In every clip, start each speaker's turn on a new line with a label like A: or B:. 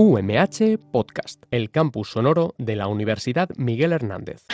A: UMH Podcast, el campus sonoro de la Universidad Miguel Hernández.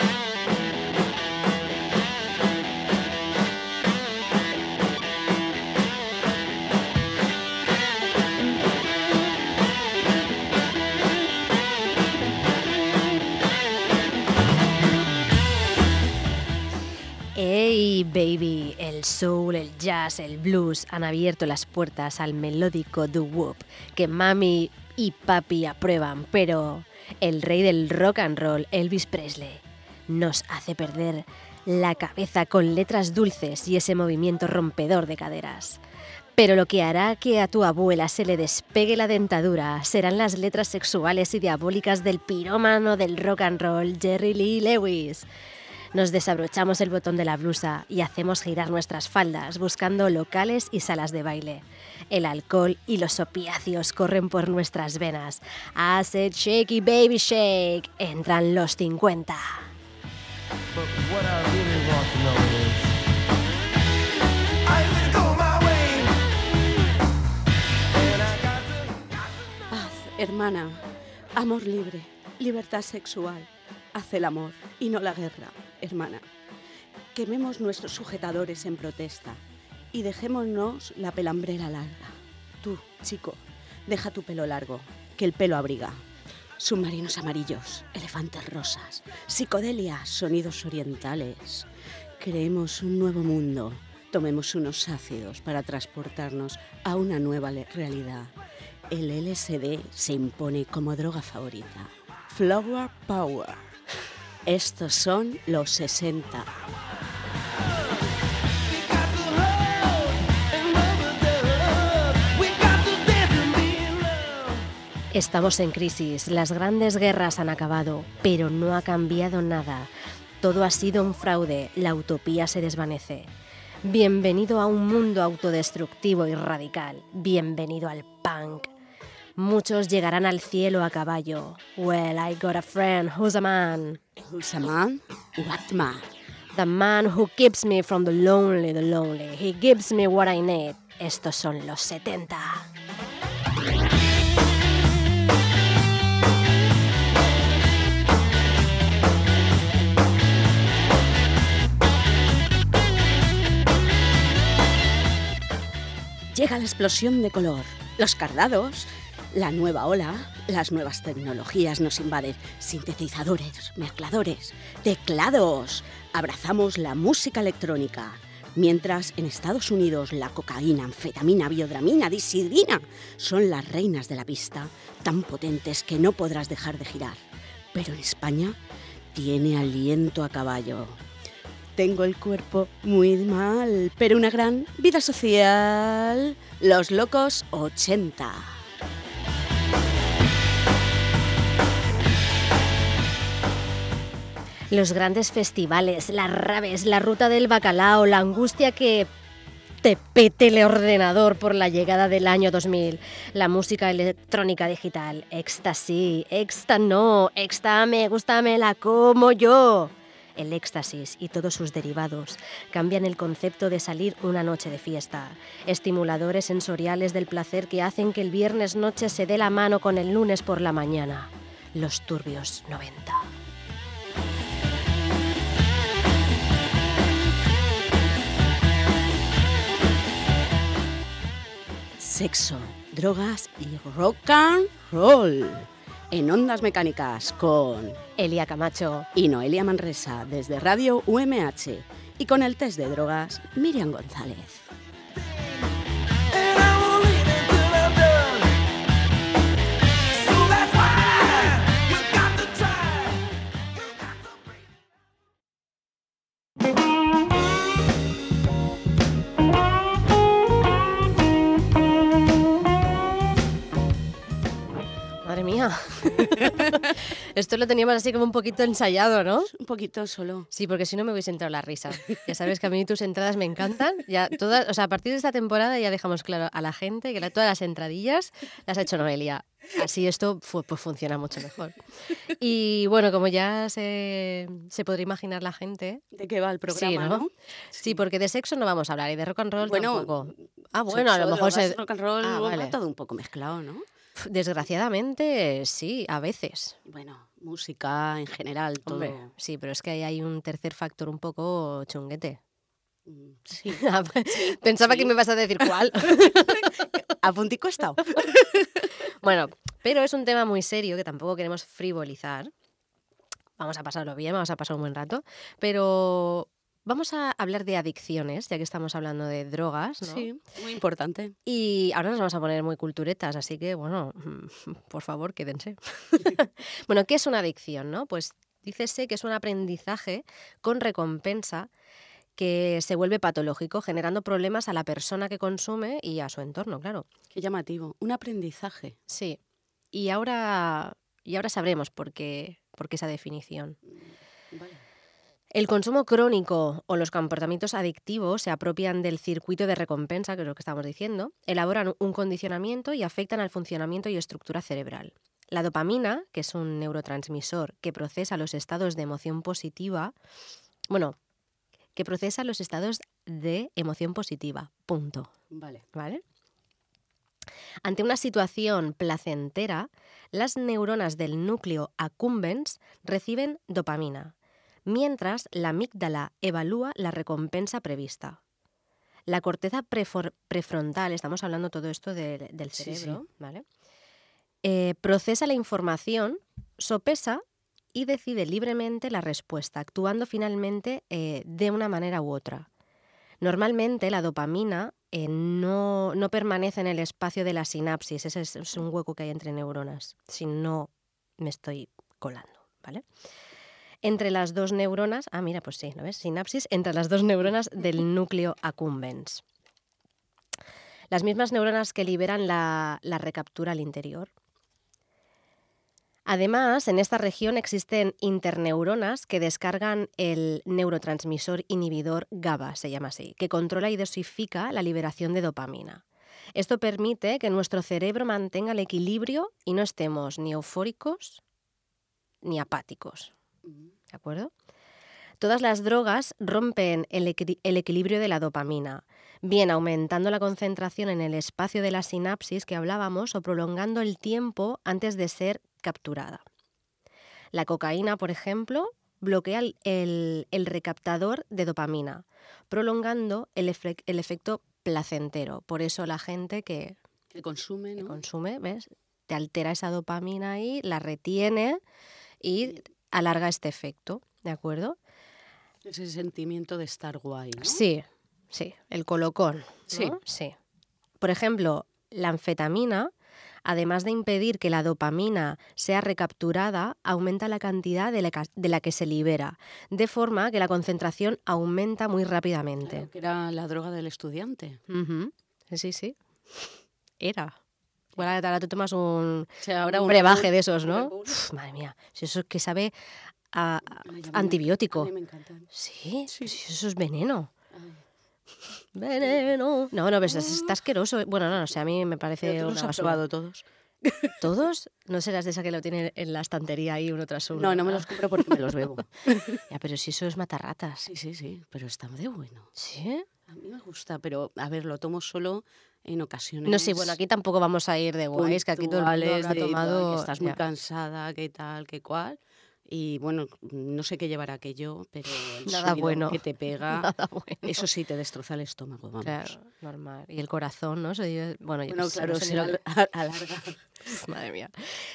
B: Hey baby, el soul, el jazz, el blues han abierto las puertas al melódico doo-wop que mami y papi aprueban, pero el rey del rock and roll, Elvis Presley, nos hace perder la cabeza con letras dulces y ese movimiento rompedor de caderas. Pero lo que hará que a tu abuela se le despegue la dentadura serán las letras sexuales y diabólicas del pirómano del rock and roll, Jerry Lee Lewis. Nos desabrochamos el botón de la blusa y hacemos girar nuestras faldas buscando locales y salas de baile. El alcohol y los opiáceos corren por nuestras venas. Acid Shaky Baby Shake. Entran los 50.
C: Paz, hermana, amor libre, libertad sexual. Haz el amor y no la guerra, hermana. Quememos nuestros sujetadores en protesta y dejémonos la pelambrera larga. Tú, chico, deja tu pelo largo, que el pelo abriga. Submarinos amarillos, elefantes rosas, psicodelia, sonidos orientales. Creemos un nuevo mundo. Tomemos unos ácidos para transportarnos a una nueva realidad. El LSD se impone como droga favorita. Flower Power. Estos son los 60.
B: Estamos en crisis, las grandes guerras han acabado, pero no ha cambiado nada. Todo ha sido un fraude, la utopía se desvanece. Bienvenido a un mundo autodestructivo y radical. Bienvenido al punk. Muchos llegarán al cielo a caballo. Well, I got a friend who's a man.
C: Who's a man? What man?
B: The man who keeps me from the lonely, the lonely. He gives me what I need. Estos son los 70.
C: Llega la explosión de color, los cardados, la nueva ola, las nuevas tecnologías nos invaden, sintetizadores, mezcladores, teclados. Abrazamos la música electrónica. Mientras en Estados Unidos la cocaína, anfetamina, biodramina, disidrina son las reinas de la pista, tan potentes que no podrás dejar de girar. Pero en España tiene aliento a caballo. Tengo el cuerpo muy mal, pero una gran vida social. Los locos 80.
B: Los grandes festivales, las raves, la ruta del bacalao, la angustia que te pete el ordenador por la llegada del año 2000, la música electrónica digital, éxtasis, éxta no, éxta me gusta, me la como yo. El éxtasis y todos sus derivados cambian el concepto de salir una noche de fiesta. Estimuladores sensoriales del placer que hacen que el viernes noche se dé la mano con el lunes por la mañana. Los turbios 90.
C: Sexo, drogas y rock and roll. En ondas mecánicas con
B: Elia Camacho.
C: y Noelia Manresa desde Radio UMH. Y con el test de drogas, Miriam González.
B: Esto lo teníamos así como un poquito ensayado, ¿no?
C: Un poquito solo.
B: Sí, porque si no me hubiese entrado la risa. Ya sabes que a mí tus entradas me encantan. Ya todas, o sea, a partir de esta temporada ya dejamos claro a la gente que la- todas las entradillas las ha hecho Noelia. Así esto fu- pues funciona mucho mejor. Y bueno, como ya se, se podrá imaginar la gente.
C: ¿De qué va el programa?
B: sí, ¿no?
C: ¿no?
B: Sí, porque de sexo no vamos a hablar y de rock and roll
C: Bueno,
B: tampoco. Ah, bueno, a lo mejor
C: drogas,
B: se...
C: rock and roll,
B: Ah,
C: va
B: vale.
C: todo un poco mezclado, ¿no?
B: Desgraciadamente, sí, a veces.
C: Bueno, música en general, todo.
B: Hombre, sí, pero es que ahí hay un tercer factor un poco chunguete.
C: Mm, Sí.
B: Pensaba que me vas a decir cuál.
C: A puntico he estado.
B: bueno, pero es un tema muy serio que tampoco queremos frivolizar. Vamos a pasarlo bien, vamos a pasar un buen rato, pero vamos a hablar de adicciones, ya que estamos hablando de drogas, ¿no?
C: Sí, muy importante.
B: Y ahora nos vamos a poner muy culturetas, así que, bueno, por favor, quédense. bueno, ¿qué es una adicción, no? Pues dícese que es un aprendizaje con recompensa que se vuelve patológico, generando problemas a la persona que consume y a su entorno, claro.
C: Qué llamativo. Un aprendizaje.
B: Sí. Y ahora, y ahora sabremos por qué, por qué esa definición.
C: Vale.
B: El consumo crónico o los comportamientos adictivos se apropian del circuito de recompensa, que es lo que estamos diciendo, elaboran un condicionamiento y afectan al funcionamiento y estructura cerebral. La dopamina, que es un neurotransmisor que procesa los estados de emoción positiva, bueno, que procesa los estados de emoción positiva, punto.
C: Vale.
B: ¿Vale? Ante una situación placentera, las neuronas del núcleo accumbens reciben dopamina, mientras la amígdala evalúa la recompensa prevista. La corteza prefrontal, estamos hablando todo esto del-
C: Sí,
B: cerebro, ¿vale? Eh, procesa la información, sopesa y decide libremente la respuesta, actuando finalmente eh, de una manera u otra. Normalmente la dopamina eh, no, no permanece en el espacio de la sinapsis, ese es, es un hueco que hay entre neuronas, si no me estoy colando, ¿vale? Entre las dos neuronas, ah, mira, pues sí, ¿no ves? Sinapsis entre las dos neuronas del núcleo accumbens. Las mismas neuronas que liberan la, la recaptura al interior. Además, en esta región existen interneuronas que descargan el neurotransmisor inhibidor GABA, se llama así, que controla y dosifica la liberación de dopamina. Esto permite que nuestro cerebro mantenga el equilibrio y no estemos ni eufóricos ni apáticos. ¿De acuerdo? Todas las drogas rompen el, el equilibrio de la dopamina, bien aumentando la concentración en el espacio de la sinapsis que hablábamos o prolongando el tiempo antes de ser capturada. La cocaína, por ejemplo, bloquea el, el- el recaptador de dopamina, prolongando el, efe- el efecto placentero. Por eso la gente que,
C: Que consume,
B: que
C: ¿no?
B: consume, ¿ves? Te altera esa dopamina ahí, la retiene y alarga este efecto, ¿de acuerdo?
C: Ese sentimiento de estar guay, ¿no?
B: Sí, sí, el colocón. ¿no?
C: Sí.
B: sí. Por ejemplo, la anfetamina, además de impedir que la dopamina sea recapturada, aumenta la cantidad de la, ca- de la que se libera, de forma que la concentración aumenta muy rápidamente.
C: Claro, que era la droga del estudiante.
B: Sí, sí. Era. Bueno, ahora te tomas un,
C: O sea, ahora
B: un
C: un
B: brebaje de esos, ¿no? Uf, madre mía, si eso es que sabe a, antibiótico.
C: A mí me encantan.
B: Sí,
C: Sí.
B: sí, eso es veneno.
C: Ay.
B: Veneno. No, no, pero es- está asqueroso. Bueno, no, no sé, a mí me parece una
C: has probado todos.
B: ¿Todos? ¿No serás de esa que lo tiene en la estantería ahí uno tras uno?
C: No, no me los compro porque me los bebo.
B: Ya, pero si eso es matarratas.
C: Sí, sí, sí, pero está de bueno.
B: ¿Sí?
C: A mí me gusta, pero a ver, lo tomo solo en ocasiones.
B: No sé, bueno, aquí tampoco vamos a ir de guays, que aquí todo el mundo habrá
C: de,
B: tomado...
C: "Ay, que estás muy
B: ya.
C: cansada, que tal, que cual. Y bueno, no sé qué llevará aquello, pero el
B: Nada bueno.
C: que te pega,
B: Nada bueno.
C: eso sí te destroza el estómago, vamos.
B: Claro, normal. Y el corazón, ¿no? Se bueno, yo
C: Bueno,
B: qué sé,
C: claro, se
B: lo-
C: al- alarga.
B: Madre mía.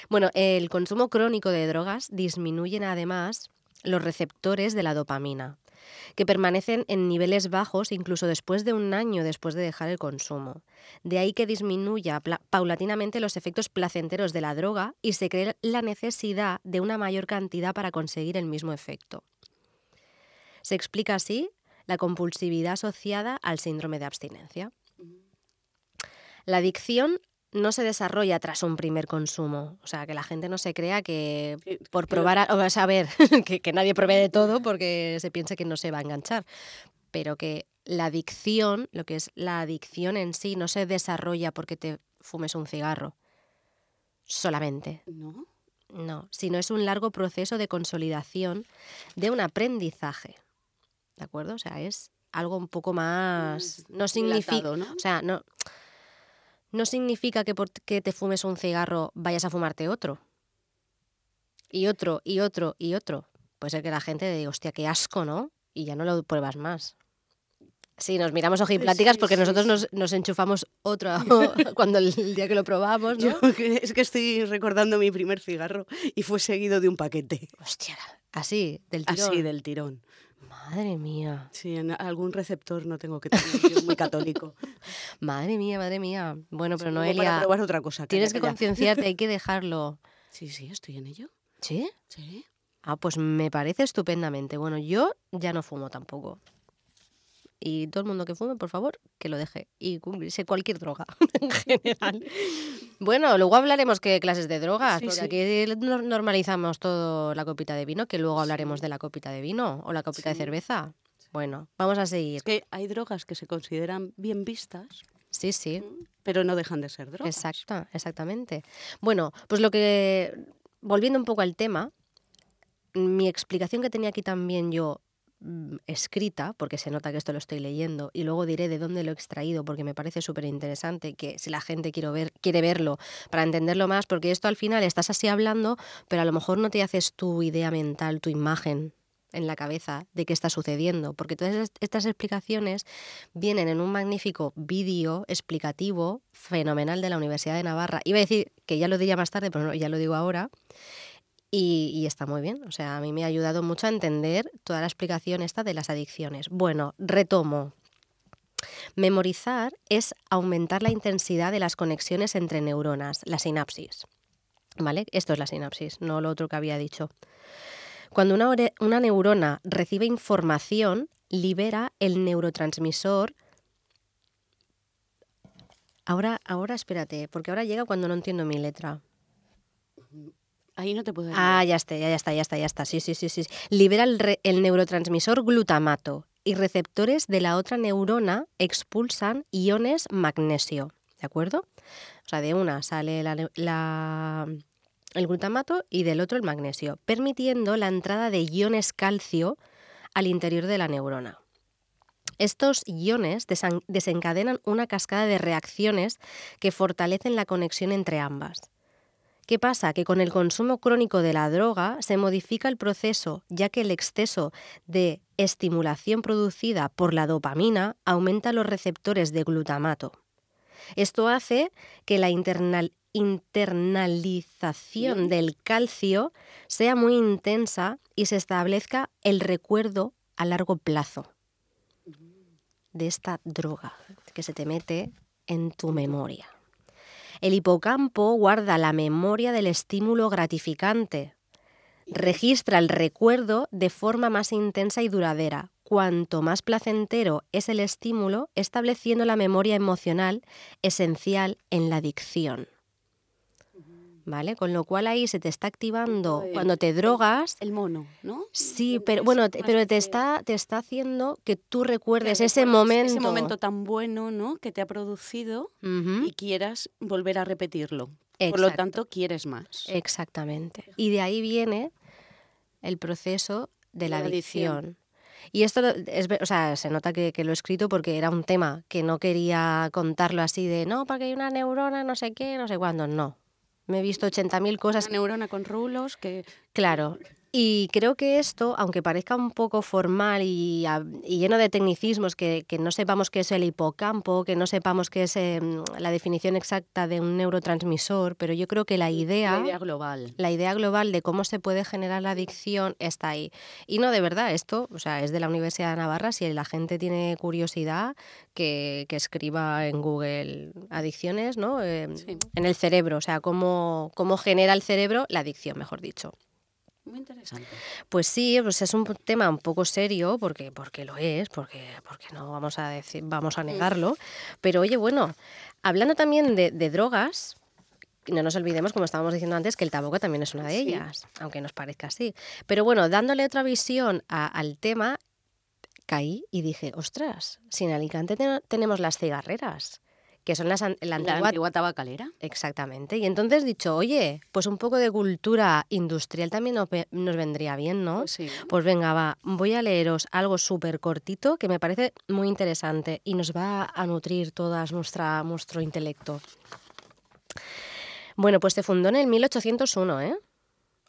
B: Bueno, el consumo crónico de drogas disminuyen además los receptores de la dopamina, que permanecen en niveles bajos incluso después de un año después de dejar el consumo. De ahí que disminuya paulatinamente los efectos placenteros de la droga y se cree la necesidad de una mayor cantidad para conseguir el mismo efecto. Se explica así la compulsividad asociada al síndrome de abstinencia. La adicción no se desarrolla tras un primer consumo. O sea, que la gente no se crea que por probar, a, o sea, a ver, que, que nadie pruebe de todo porque se piense que no se va a enganchar. Pero que la adicción, lo que es la adicción en sí, no se desarrolla porque te fumes un cigarro. Solamente.
C: ¿No?
B: No, sino es un largo proceso de consolidación de un aprendizaje. ¿De acuerdo? O sea, es algo un poco más.
C: Más
B: No significa.
C: ¿no?
B: O sea, no. No significa que porque te fumes un cigarro vayas a fumarte otro. Y otro, y otro, y otro. Puede ser que la gente diga, hostia, qué asco, ¿no? Y ya no lo pruebas más. Sí, nos miramos ojipláticas
C: Sí,
B: porque
C: sí,
B: nosotros
C: sí.
B: nos, nos enchufamos otro cuando el, el día que lo probamos, ¿no?
C: Yo es que estoy recordando mi primer cigarro y fue seguido de un paquete.
B: Hostia, así, del tirón.
C: Así del tirón.
B: Madre mía,
C: Sí, en algún receptor no tengo que tener, yo muy católico.
B: madre mía, madre mía. Bueno, pero
C: Para
B: Noelia,
C: probar otra cosa.
B: tienes que concienciarte, hay que dejarlo.
C: Sí, sí, estoy en ello.
B: ¿Sí?
C: Sí.
B: Ah, pues me parece estupendamente. Bueno, yo ya no fumo tampoco. Y todo el mundo que fume, por favor, que lo deje. Y cumplirse cualquier droga en general. Bueno, luego hablaremos qué clases de drogas,
C: Sí,
B: porque
C: sí.
B: aquí nor- normalizamos todo la copita de vino, que luego hablaremos de la copita de vino o la copita de cerveza. Bueno, vamos a seguir.
C: Es que hay drogas que se consideran bien vistas,
B: Sí, sí.
C: pero no dejan de ser drogas.
B: Exacta, exactamente. Bueno, pues lo que, volviendo un poco al tema, mi explicación que tenía aquí también yo mm, escrita, porque se nota que esto lo estoy leyendo, y luego diré de dónde lo he extraído, porque me parece súper interesante que si la gente quiere, ver, quiere verlo para entenderlo más, porque esto al final estás así hablando, pero a lo mejor no te haces tu idea mental, tu imagen en la cabeza de qué está sucediendo, porque todas est- estas explicaciones vienen en un magnífico vídeo explicativo fenomenal de la Universidad de Navarra. Iba a decir que ya lo diría más tarde, pero no, ya lo digo ahora. Y, está muy bien. O sea, a mí me ha ayudado mucho a entender toda la explicación esta de las adicciones. Bueno, retomo. Memorizar es aumentar la intensidad de las conexiones entre neuronas, la sinapsis. ¿Vale? Esto es la sinapsis, no lo otro que había dicho. Cuando una, una neurona recibe información, libera el neurotransmisor. Ahora, ahora espérate, porque ahora llega cuando no entiendo mi letra.
C: Ahí no te puedo
B: Ah, ya está, ya, está, ya está, ya está. Sí, sí, sí, sí. Libera el, re- el neurotransmisor glutamato y receptores de la otra neurona expulsan iones magnesio. ¿De acuerdo? O sea, de una sale la neu- la- el glutamato y del otro el magnesio, permitiendo la entrada de iones calcio al interior de la neurona. Estos iones desencadenan una cascada de reacciones que fortalecen la conexión entre ambas. ¿Qué pasa? Que con el consumo crónico de la droga se modifica el proceso, ya que el exceso de estimulación producida por la dopamina aumenta los receptores de glutamato. Esto hace que la internal- internalización del calcio sea muy intensa y se establezca el recuerdo a largo plazo de esta droga que se te mete en tu memoria. El hipocampo guarda la memoria del estímulo gratificante. Registra el recuerdo de forma más intensa y duradera. Cuanto más placentero es el estímulo, estableciendo la memoria emocional esencial en la adicción. ¿Vale? Con lo cual ahí se te está activando
C: El-
B: cuando te drogas.
C: El mono, ¿no?
B: Sí, pero bueno, te- pero te está, te está haciendo que tú recuerdes
C: Que
B: ese momento.
C: Ese momento tan bueno, ¿no? Que te ha producido y quieras volver a repetirlo. Por lo tanto, quieres más.
B: Exactamente. Y de ahí viene el proceso de la
C: la adicción.
B: adicción. Y esto es, o sea, se nota que, que lo he escrito porque era un tema que no quería contarlo así de no, porque hay una neurona, no sé qué, no sé cuándo. No. Me he visto 80.000 cosas
C: Una neurona con rulos que
B: Claro. Y creo que esto, aunque parezca un poco formal y, y lleno de tecnicismos, que, que no sepamos qué es el hipocampo, que no sepamos qué es em, la definición exacta de un neurotransmisor, pero yo creo que la idea,
C: la idea global.
B: la idea global de cómo se puede generar la adicción está ahí. Y no, de verdad, esto o sea, es de la Universidad de Navarra. Si la gente tiene curiosidad, que, que escriba en Google adicciones, ¿no? Em,
C: Sí.
B: En el cerebro, o sea, cómo, cómo genera el cerebro la adicción, mejor dicho.
C: Muy interesante.
B: Pues sí, pues es un tema un poco serio, porque, porque lo es, porque, porque no vamos a decir, vamos a negarlo. Pero oye, bueno, hablando también de, de drogas, no nos olvidemos, como estábamos diciendo antes, que el tabaco también es una de
C: Sí.
B: ellas, aunque nos parezca así. Pero bueno, dándole otra visión a- al tema, caí y dije, ostras, si en Alicante ten- tenemos las cigarreras, que son las, la
C: La
B: antigua
C: tabacalera.
B: Exactamente. Y entonces dicho, oye, pues un poco de cultura industrial también nos, ve- nos vendría bien, ¿no?
C: Pues sí.
B: Pues venga, va, voy a leeros algo súper cortito que me parece muy interesante y nos va a nutrir todas nuestra, nuestro intelecto. Bueno, pues se fundó en el 1801, ¿eh?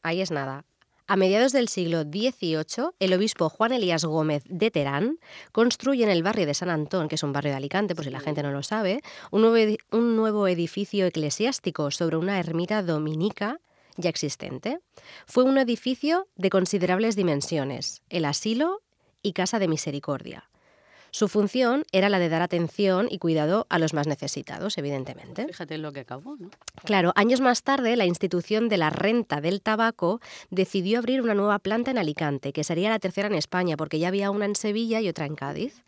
B: Ahí es nada. A mediados del siglo XVIII, el obispo Juan Elías Gómez de Terán construye en el barrio de San Antón, que es un barrio de Alicante, por si la gente no lo sabe, un nuevo, un nuevo edificio eclesiástico sobre una ermita dominica ya existente. Fue un edificio de considerables dimensiones, el asilo y casa de misericordia. Su función era la de dar atención y cuidado a los más necesitados, evidentemente.
C: Fíjate en lo que acabó, ¿no?
B: Claro, años más tarde, la institución de la renta del tabaco decidió abrir una nueva planta en Alicante, que sería la tercera en España, porque ya había una en Sevilla y otra en Cádiz.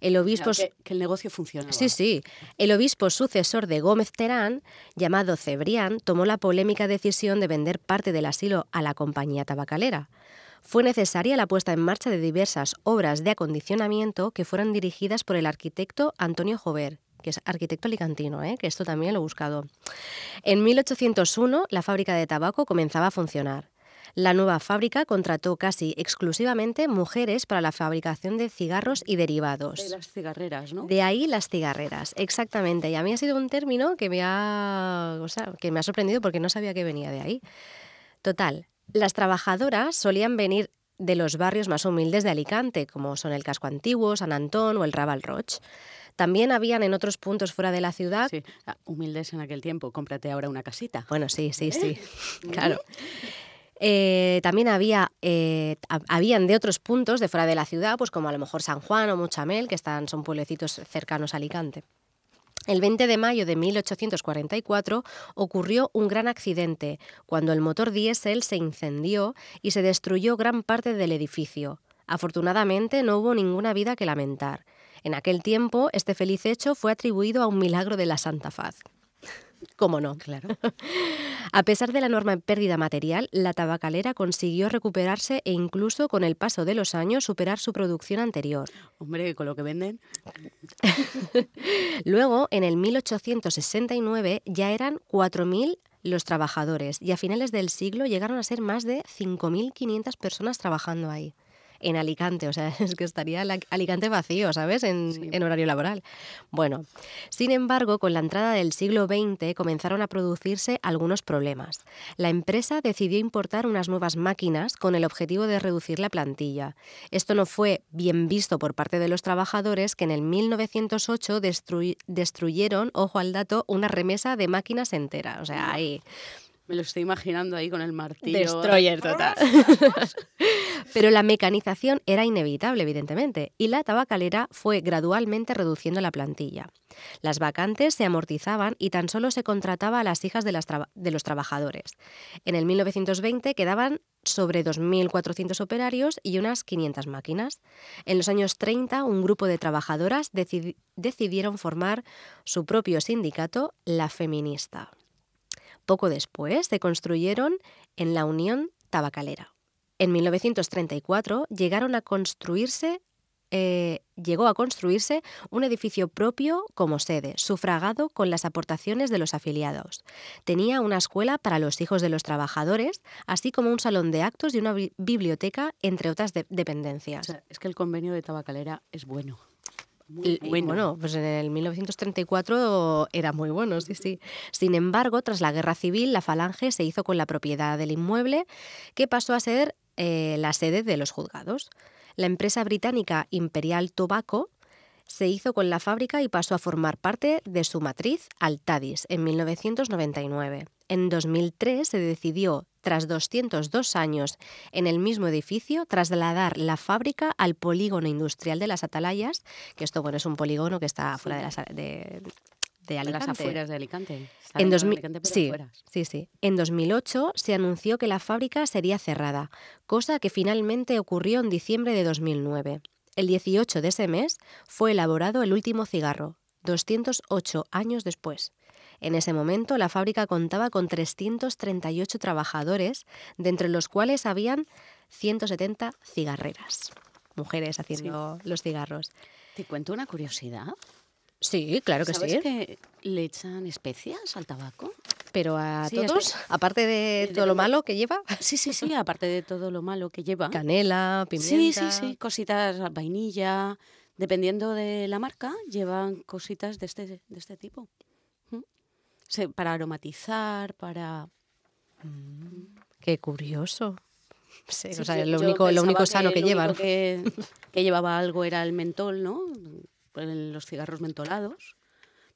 B: El obispo.
C: que, que el negocio funcionaba.
B: Sí, sí. El obispo sucesor de Gómez Terán, llamado Cebrián, tomó la polémica decisión de vender parte del asilo a la compañía tabacalera. Fue necesaria la puesta en marcha de diversas obras de acondicionamiento que fueran dirigidas por el arquitecto Antonio Jover, que es arquitecto alicantino, ¿eh? que esto también lo he buscado. En 1801 la fábrica de tabaco comenzaba a funcionar. La nueva fábrica contrató casi exclusivamente mujeres para la fabricación de cigarros y derivados.
C: De las cigarreras, ¿no?
B: De ahí las cigarreras, exactamente. Y a mí ha sido un término que me ha, o sea, que me ha sorprendido porque no sabía que venía de ahí. Total, las trabajadoras solían venir de los barrios más humildes de Alicante, como son el Casco Antiguo, San Antón o el Raval Roig. También habían en otros puntos fuera de la ciudad.
C: Sí, ah, humildes en aquel tiempo. Cómprate ahora una casita.
B: Bueno, sí, sí, sí, claro. Eh, también había, eh, ha- habían de otros puntos de fuera de la ciudad, pues como a lo mejor San Juan o Muchamel, que están, son pueblecitos cercanos a Alicante. El 20 de mayo de 1844 ocurrió un gran accidente cuando el motor diésel se incendió y se destruyó gran parte del edificio. Afortunadamente no hubo ninguna vida que lamentar. En aquel tiempo este feliz hecho fue atribuido a un milagro de la Santa Faz. ¿Cómo no?
C: Claro.
B: A pesar de la enorme pérdida material, la tabacalera consiguió recuperarse e incluso con el paso de los años superar su producción anterior.
C: Hombre, con lo que venden.
B: Luego, en el 1869, ya eran 4.000 los trabajadores y a finales del siglo llegaron a ser más de 5.500 personas trabajando ahí. En Alicante, o sea, es que estaría la- Alicante vacío, ¿sabes? En,
C: Sí.
B: en horario laboral. Bueno, sin embargo, con la entrada del siglo XX comenzaron a producirse algunos problemas. La empresa decidió importar unas nuevas máquinas con el objetivo de reducir la plantilla. Esto no fue bien visto por parte de los trabajadores que en el 1908 destrui- destruyeron, ojo al dato, una remesa de máquinas entera. O sea, ahí...
C: Me lo estoy imaginando ahí con el martillo.
B: Destroyer total. Pero la mecanización era inevitable, evidentemente, y la tabacalera fue gradualmente reduciendo la plantilla. Las vacantes se amortizaban y tan solo se contrataba a las hijas de, las de los trabajadores. En el 1920 quedaban sobre 2.400 operarios y unas 500 máquinas. En los años 30, un grupo de trabajadoras decidi- decidieron formar su propio sindicato, la Feminista. Poco después se construyeron en la Unión Tabacalera. En 1934 llegaron a construirse, eh, llegó a construirse un edificio propio como sede, sufragado con las aportaciones de los afiliados. Tenía una escuela para los hijos de los trabajadores, así como un salón de actos y una bi- biblioteca, entre otras dependencias.
C: es que el convenio de tabacalera es bueno. Muy
B: bueno, pues en el 1934 era muy bueno, sí, sí. Sin embargo, tras la guerra civil, la Falange se hizo con la propiedad del inmueble, que pasó a ser eh, la sede de los juzgados. La empresa británica Imperial Tobacco se hizo con la fábrica y pasó a formar parte de su matriz Altadis en 1999. En 2003 se decidió, tras 202 años en el mismo edificio, trasladar la fábrica al polígono industrial de las Atalayas, que esto bueno, es un polígono que está fuera de, las, de, de
C: De las
B: Alicante.
C: afueras de Alicante. Está
B: En
C: dentro de
B: 2000
C: Alicante,
B: sí. En 2008 se anunció que la fábrica sería cerrada, cosa que finalmente ocurrió en diciembre de 2009. El 18 de ese mes fue elaborado el último cigarro, 208 años después. En ese momento la fábrica contaba con 338 trabajadores, de entre los cuales habían 170 cigarreras, mujeres haciendo los cigarros.
C: Te cuento una curiosidad.
B: Sí, claro que
C: ¿Sabes
B: sí.
C: que le echan especias al tabaco?
B: Pero a
C: Sí,
B: todos,
C: espe-
B: aparte de
C: de
B: todo lo malo que lleva,
C: Sí, sí, sí, aparte de todo lo malo que lleva.
B: canela,
C: Sí,
B: pimienta.
C: sí, sí, cositas vainilla, dependiendo de la marca, llevan cositas de este, de este tipo. ¿Mm? Para aromatizar, para...
B: Qué curioso. Sí,
C: Sí,
B: o sea, lo único, lo único sano que,
C: lo
B: llevan.
C: que, que llevaba algo era el mentol, ¿no? Los cigarros mentolados.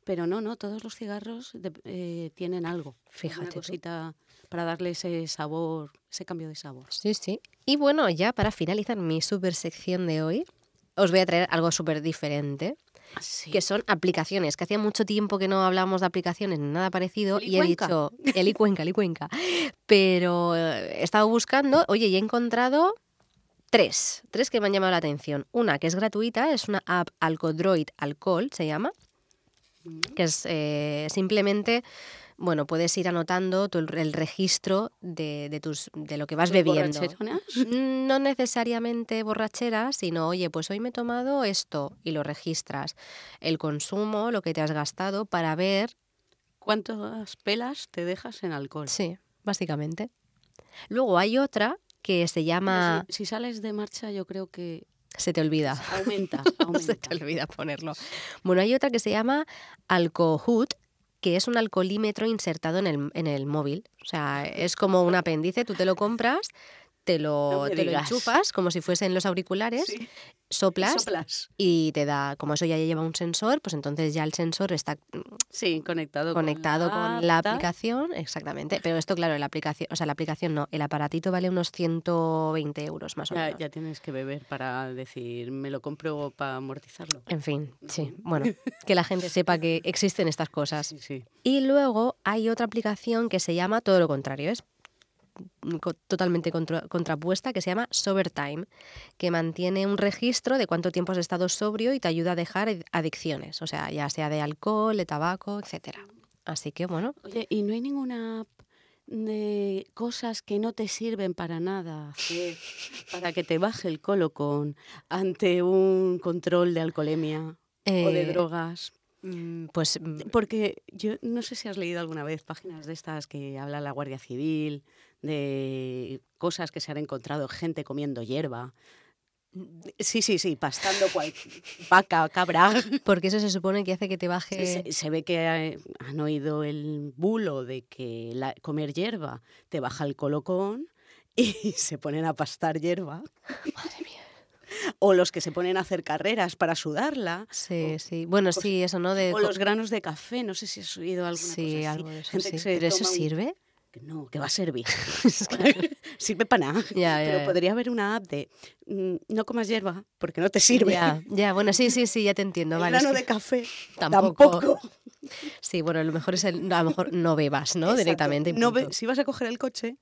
C: Pero no, no, todos los cigarros de- eh, tienen algo.
B: Fíjate
C: Una
B: tú.
C: cosita para darle ese sabor, ese cambio de sabor.
B: Sí, sí. Y bueno, ya para finalizar mi super sección de hoy, os voy a traer algo súper diferente,
C: Sí.
B: que son aplicaciones, que hacía mucho tiempo que no hablábamos de aplicaciones ni nada parecido, y he dicho, el Icuenca, el Icuenca. Pero eh, he estado buscando, oye, y he encontrado tres, tres que me han llamado la atención. Una que es gratuita, es una app Alcodroid Alcohol, se llama, que es eh, simplemente, bueno, puedes ir anotando tu- el registro de, de tus, de lo que vas
C: ¿Tus
B: bebiendo. No necesariamente borrachera, sino, oye, pues hoy me he tomado esto y lo registras. El consumo, lo que te has gastado para ver,
C: ¿Cuántas pelas te dejas en alcohol?
B: sí, básicamente. Luego hay otra que se llama,
C: Si, si sales de marcha, yo creo que
B: se te olvida.
C: aumenta.
B: se
C: aumenta.
B: te olvida ponerlo. Bueno, hay otra que se llama Alcohut, que es un alcoholímetro insertado en el, en el móvil. O sea, es como un apéndice, tú te lo compras, te lo,
C: No me
B: te lo
C: digas.
B: enchufas como si fuesen los auriculares,
C: Sí.
B: soplas
C: Soplas.
B: y te da, como eso ya lleva un sensor, pues entonces ya el sensor está
C: Sí, conectado,
B: conectado con la aplicación, exactamente. Pero esto, claro, la aplicación, o sea, la aplicación no, el aparatito vale unos 120 euros más o
C: Ya,
B: menos.
C: ya tienes que beber para decir, me lo compro para amortizarlo.
B: En fin, sí. Bueno, que la gente sepa que existen estas cosas.
C: Sí.
B: Y luego hay otra aplicación que se llama todo lo contrario, es totalmente contra- contrapuesta, que se llama Sober Time, que mantiene un registro de cuánto tiempo has estado sobrio y te ayuda a dejar adicciones, o sea, ya sea de alcohol, de tabaco, etcétera. Así que bueno,
C: Oye, ¿y no hay ninguna app de cosas que no te sirven para nada hacer para que te baje el colocón ante un control de alcoholemia o de
B: eh,
C: drogas?
B: mm, pues mm,
C: Porque yo no sé si has leído alguna vez páginas de estas que habla la Guardia Civil, de cosas que se han encontrado, gente comiendo hierba. Sí, sí, sí, pastando cual vaca, cabra.
B: porque eso se supone que hace que te baje...
C: se- se ve que eh, han oído el bulo de que la- comer hierba te baja el colocón y se ponen a pastar hierba.
B: Madre mía.
C: O los que se ponen a hacer carreras para sudarla.
B: Sí, sí. Bueno, sí, eso, ¿no? De
C: O los granos de café, no sé si has oído alguna
B: Sí,
C: cosa así.
B: algo de eso,
C: Gente
B: sí.
C: que se
B: ¿Pero eso
C: un-
B: sirve?
C: Que No, que va a servir. Sirve para nada. Pero podría haber una app de mm, no comas hierba porque no te sirve.
B: Ya, ya, bueno, sí, sí, sí, ya te entiendo.
C: El
B: Vale,
C: grano de café
B: Tampoco.
C: tampoco.
B: Sí, bueno, lo mejor es el, a lo mejor no bebas, ¿no?
C: Exacto.
B: Directamente.
C: No be- si vas a coger el coche,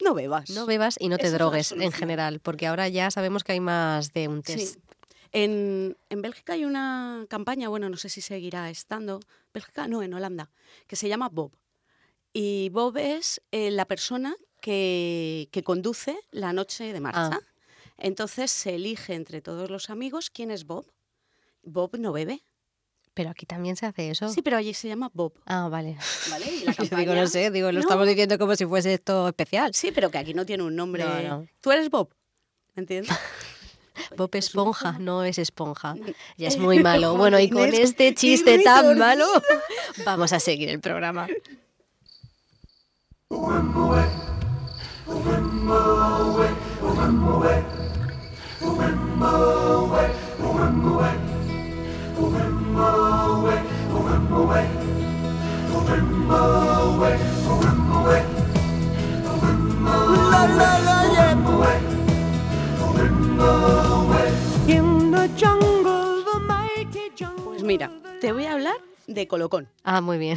C: no bebas.
B: No bebas y no te
C: Esa
B: drogues en general, porque ahora ya sabemos que hay más de un
C: Sí.
B: test.
C: En, en Bélgica hay una campaña, bueno, no sé si seguirá estando, Bélgica, no, en Holanda, que se llama Bob. Y Bob es eh, la persona que, que conduce la noche de marcha.
B: Ah.
C: Entonces se elige entre todos los amigos quién es Bob. Bob no bebe.
B: Pero aquí también se hace eso.
C: Sí, pero allí se llama Bob.
B: Ah, vale.
C: ¿Vale? Y la
B: Yo digo, no sé, digo, lo
C: No.
B: estamos diciendo como si fuese esto especial.
C: Sí, pero que aquí no tiene un nombre.
B: No, no.
C: ¿Tú eres Bob? ¿Me entiendes?
B: Bob
C: pues un
B: Esponja, no es esponja. Ya es muy malo. Bueno, y con este chiste tan malo, vamos a seguir el programa.
C: Pues mira, te voy a hablar de colocón.
B: Ah, muy bien.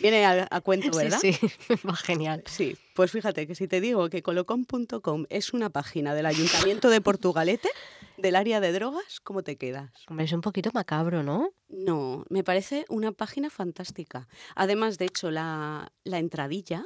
C: Viene a, a cuento, ¿verdad?
B: Sí, sí, va genial.
C: Sí, pues fíjate que si te digo que colocón.com es una página del Ayuntamiento de Portugalete, del área de drogas, ¿cómo te quedas?
B: Hombre, es un poquito macabro, ¿no?
C: No, me parece una página fantástica. Además, de hecho, la, la entradilla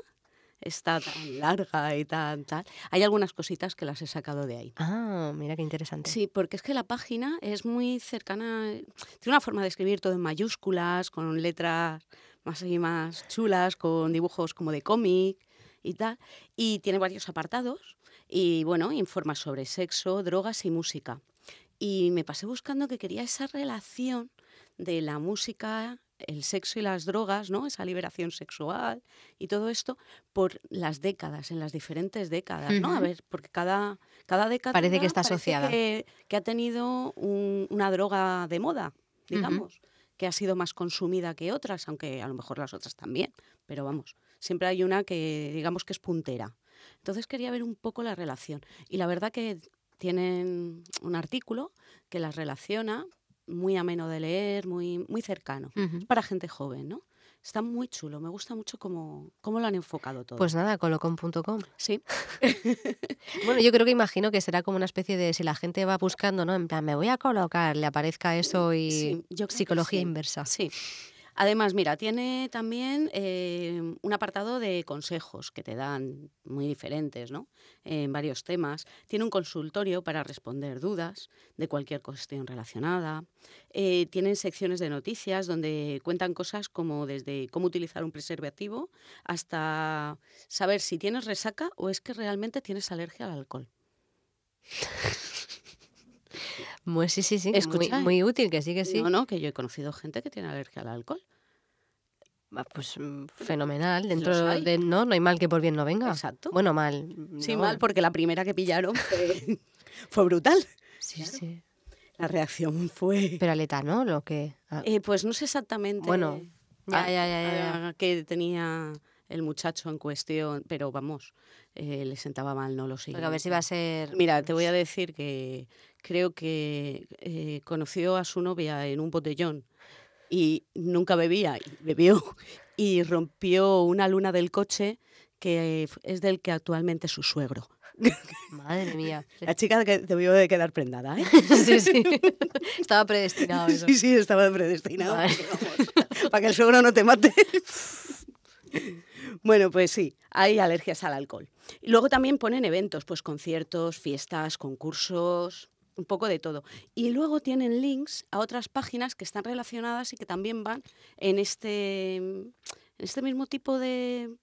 C: está tan larga y tan tal. Hay algunas cositas que las he sacado de ahí.
B: Ah, mira qué interesante.
C: Sí, porque es que la página es muy cercana, tiene una forma de escribir todo en mayúsculas, con letras más y más chulas, con dibujos como de cómic y tal. Y tiene varios apartados y bueno, informa sobre sexo, drogas y música. Y me pasé buscando que quería esa relación de la música, el sexo y las drogas, ¿no? Esa liberación sexual y todo esto por las décadas, en las diferentes décadas, ¿no? A ver, porque cada, cada década
B: parece que está asociada.
C: Que, ha tenido una droga de moda, digamos, que ha sido más consumida que otras, aunque a lo mejor las otras también, pero vamos, siempre hay una que digamos que es puntera. Entonces quería ver un poco la relación y la verdad que tienen un artículo que las relaciona, muy ameno de leer, muy, muy cercano. para gente joven, ¿no? Está muy chulo, me gusta mucho cómo, cómo lo han enfocado todo.
B: Pues nada, colocom.com.
C: Sí.
B: bueno, yo creo que imagino que será como una especie de, si la gente va buscando, ¿no? En plan, me voy a colocar, le aparezca eso y psicología inversa.
C: Sí. Además, mira, tiene también eh, un apartado de consejos que te dan muy diferentes, ¿no? En varios temas. Tiene un consultorio para responder dudas de cualquier cuestión relacionada. Eh, tienen secciones de noticias donde cuentan cosas como desde cómo utilizar un preservativo hasta saber si tienes resaca o es que realmente tienes alergia al alcohol.
B: Muy, sí, sí, sí. es muy, útil, que sí, que sí.
C: No, no, que yo he conocido gente que tiene alergia al alcohol.
B: Pues mm, fenomenal, dentro de no, no hay mal que por bien no venga.
C: Exacto.
B: Bueno, mal.
C: Sí, mal, porque la primera que pillaron fue, brutal.
B: Sí, sí.
C: La reacción fue.
B: Pero aleta, ¿no? Lo que.
C: Ah. Eh, pues no sé exactamente.
B: Bueno, ya, ya, ya,
C: ya. que tenía el muchacho en cuestión, pero vamos, eh, le sentaba mal, no lo sé.
B: a ver si va a ser...
C: Mira, te voy a decir que creo que eh, conoció a su novia en un botellón y nunca bebía, bebió y rompió una luna del coche que es del que actualmente es su suegro.
B: Madre mía.
C: La chica que debió de quedar prendada, ¿eh?
B: Sí, sí. Estaba predestinado eso.
C: Sí, sí, estaba predestinado. para que el suegro no te mate. Bueno, pues sí, hay alergias al alcohol. Y luego también ponen eventos, pues conciertos, fiestas, concursos, un poco de todo. Y luego tienen links a otras páginas que están relacionadas y que también van en este, en este mismo tipo de,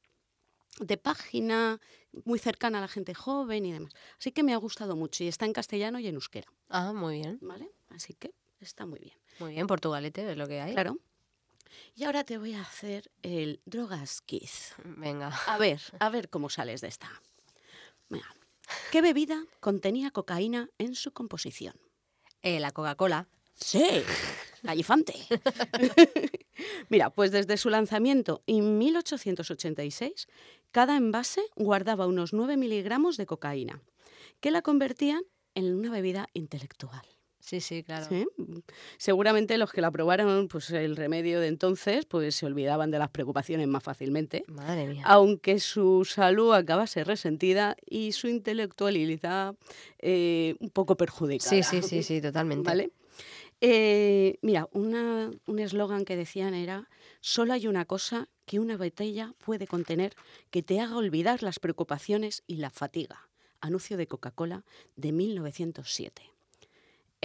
C: de página muy cercana a la gente joven y demás. Así que me ha gustado mucho y está en castellano y en euskera.
B: Ah, muy bien.
C: ¿Vale? Así que está muy bien.
B: Muy bien, Portugalete es lo que hay.
C: Claro. Y ahora te voy a hacer el Drogas Kiss.
B: Venga.
C: A ver, a ver cómo sales de esta. ¿Qué bebida contenía cocaína en su composición?
B: Eh, la Coca-Cola.
C: Sí, gallifante. Mira, pues desde su lanzamiento en 1886, cada envase guardaba unos 9 miligramos de cocaína, que la convertían en una bebida intelectual.
B: Sí, sí, claro.
C: Seguramente los que la probaron, pues el remedio de entonces, pues se olvidaban de las preocupaciones más fácilmente.
B: Madre mía.
C: Aunque su salud acabase resentida y su intelectualidad eh, un poco perjudicada.
B: Sí, sí, sí, sí, totalmente.
C: ¿Vale? Eh, mira, un eslogan que decían era, solo hay una cosa que una botella puede contener que te haga olvidar las preocupaciones y la fatiga. Anuncio de Coca-Cola de 1907.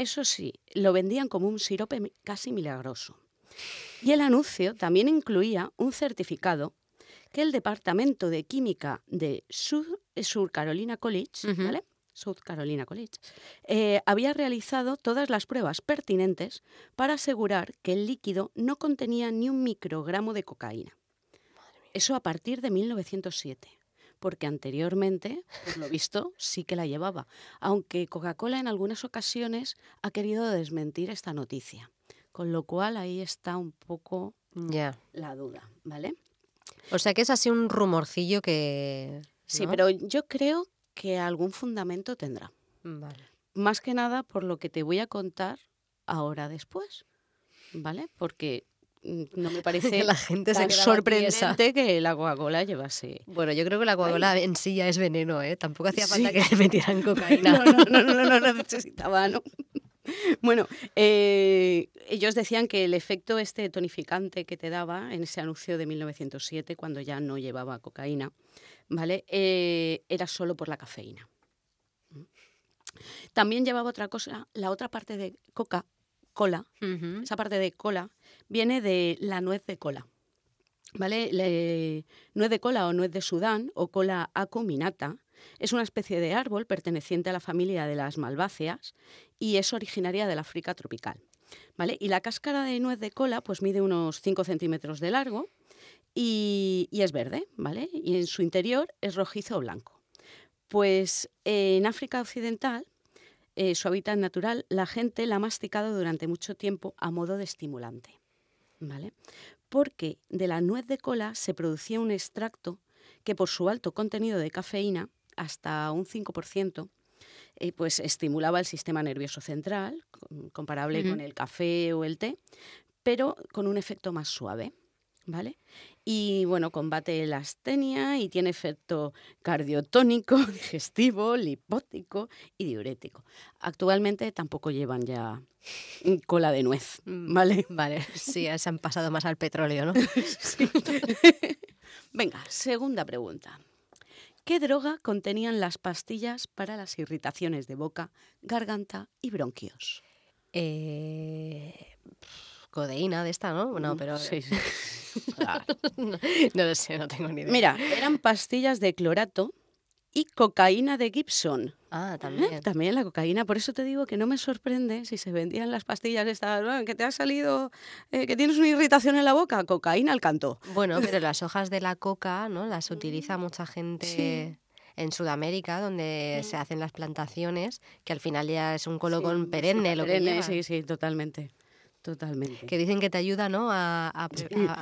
C: Eso sí, lo vendían como un sirope casi milagroso. Y el anuncio también incluía un certificado que el Departamento de Química de South, Carolina College, South Carolina College, eh, había realizado todas las pruebas pertinentes para asegurar que el líquido no contenía ni un microgramo de cocaína. Eso a partir de 1907 porque anteriormente, por lo visto, sí que la llevaba, aunque Coca-Cola en algunas ocasiones ha querido desmentir esta noticia. Con lo cual ahí está un poco la duda, ¿vale?
B: O sea que es así un rumorcillo que...
C: Sí, pero yo creo que algún fundamento tendrá. Más que nada por lo que te voy a contar ahora después, ¿vale? Porque Mm, no me parece
B: la gente tan
C: sorprendente que la Coca-Cola llevase.
B: Bueno, yo creo que la Coca-Cola en sí ya es veneno, ¿eh? Tampoco hacía falta que le metieran cocaína.
C: No, no, no, no, no, necesitaba, ¿no? Bueno, eh, ellos decían que el efecto este tonificante que te daba en ese anuncio de 1907, cuando ya no llevaba cocaína, ¿vale? Eh, era solo por la cafeína. También llevaba otra cosa, la otra parte de coca, cola, esa parte de cola, viene de la nuez de cola. ¿Vale? Le- nuez de cola o nuez de Sudán o cola acuminata es una especie de árbol perteneciente a la familia de las malváceas y es originaria del África tropical. ¿Vale? Y la cáscara de nuez de cola pues mide unos 5 centímetros de largo y, es verde, ¿vale? Y en su interior es rojizo o blanco. Pues en África Occidental, eh, su hábitat natural, la gente la ha masticado durante mucho tiempo a modo de estimulante, ¿vale? Porque de la nuez de cola se producía un extracto que por su alto contenido de cafeína, hasta un 5%, eh, pues estimulaba el sistema nervioso central, com- comparable con el café o el té, pero con un efecto más suave. ¿Vale? Y bueno, combate la astenia y tiene efecto cardiotónico, digestivo, lipótico y diurético. Actualmente tampoco llevan ya cola de nuez,
B: Mm,
C: ¿vale?
B: Vale, sí, se han pasado más al petróleo, ¿no?
C: Venga, segunda pregunta. ¿Qué droga contenían las pastillas para las irritaciones de boca, garganta y bronquios?
B: Eh, codeína de esta, ¿no? No, pero...
C: Mm, Sí, sí.
B: no, no lo sé, no tengo ni idea.
C: Mira, eran pastillas de clorato y cocaína de Gibson.
B: Ah,
C: ¿Eh?
B: también.
C: También la cocaína, por eso te digo que no me sorprende si se vendían las pastillas estas, "Ah, que te ha salido, eh, que tienes una irritación en la boca, cocaína al canto.
B: Bueno, pero las hojas de la coca, ¿no? Las utiliza mucha gente
C: Sí.
B: en Sudamérica, donde se hacen las plantaciones, que al final ya es un colocón
C: Sí,
B: perenne lo que
C: perenne,
B: lleva.
C: Sí, sí, totalmente. Totalmente.
B: Que dicen que te ayuda, ¿no? A, a, a-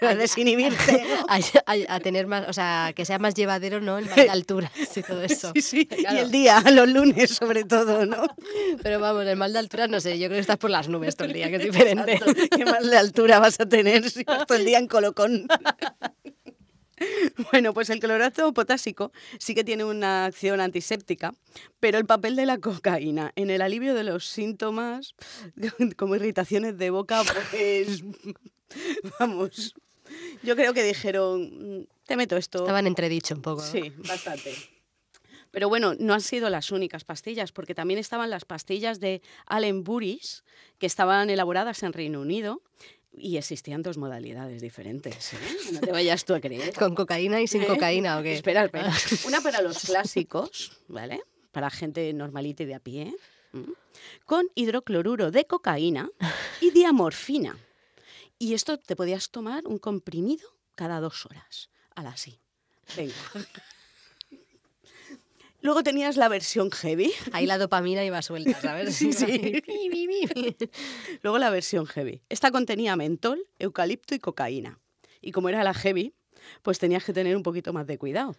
C: a desinhibirte.
B: a- tener más, o sea, que sea más llevadero, ¿no? El mal de altura y todo eso.
C: Sí, sí.
B: Claro.
C: Y el día, los lunes sobre todo, ¿no?
B: Pero vamos, el mal de altura, no sé, yo creo que estás por las nubes todo el día, que es diferente.
C: Exacto. ¿Qué más de altura vas a tener si vas todo el día en colocón? Bueno, pues el clorato potásico sí que tiene una acción antiséptica, pero el papel de la cocaína en el alivio de los síntomas como irritaciones de boca, pues vamos, yo creo que dijeron, "Mm, te meto esto.
B: Estaban entredicho un poco. ¿no?
C: Sí, bastante. Pero bueno, no han sido las únicas pastillas, porque también estaban las pastillas de Allen Burris, que estaban elaboradas en Reino Unido, y existían dos modalidades diferentes. ¿eh? No te vayas tú a creer.
B: ¿Con cocaína y sin
C: ¿Eh?
B: cocaína o qué?
C: Espera, espera. Una para los clásicos, ¿vale? Para gente normalita y de a pie, con hidrocloruro de cocaína y diamorfina. Y esto te podías tomar un comprimido cada dos horas. A la así. Venga. Luego tenías la versión heavy.
B: Ahí la dopamina iba suelta, ¿sabes?
C: Sí, sí. Luego la versión heavy. Esta contenía mentol, eucalipto y cocaína. Y como era la heavy, pues tenías que tener un poquito más de cuidado.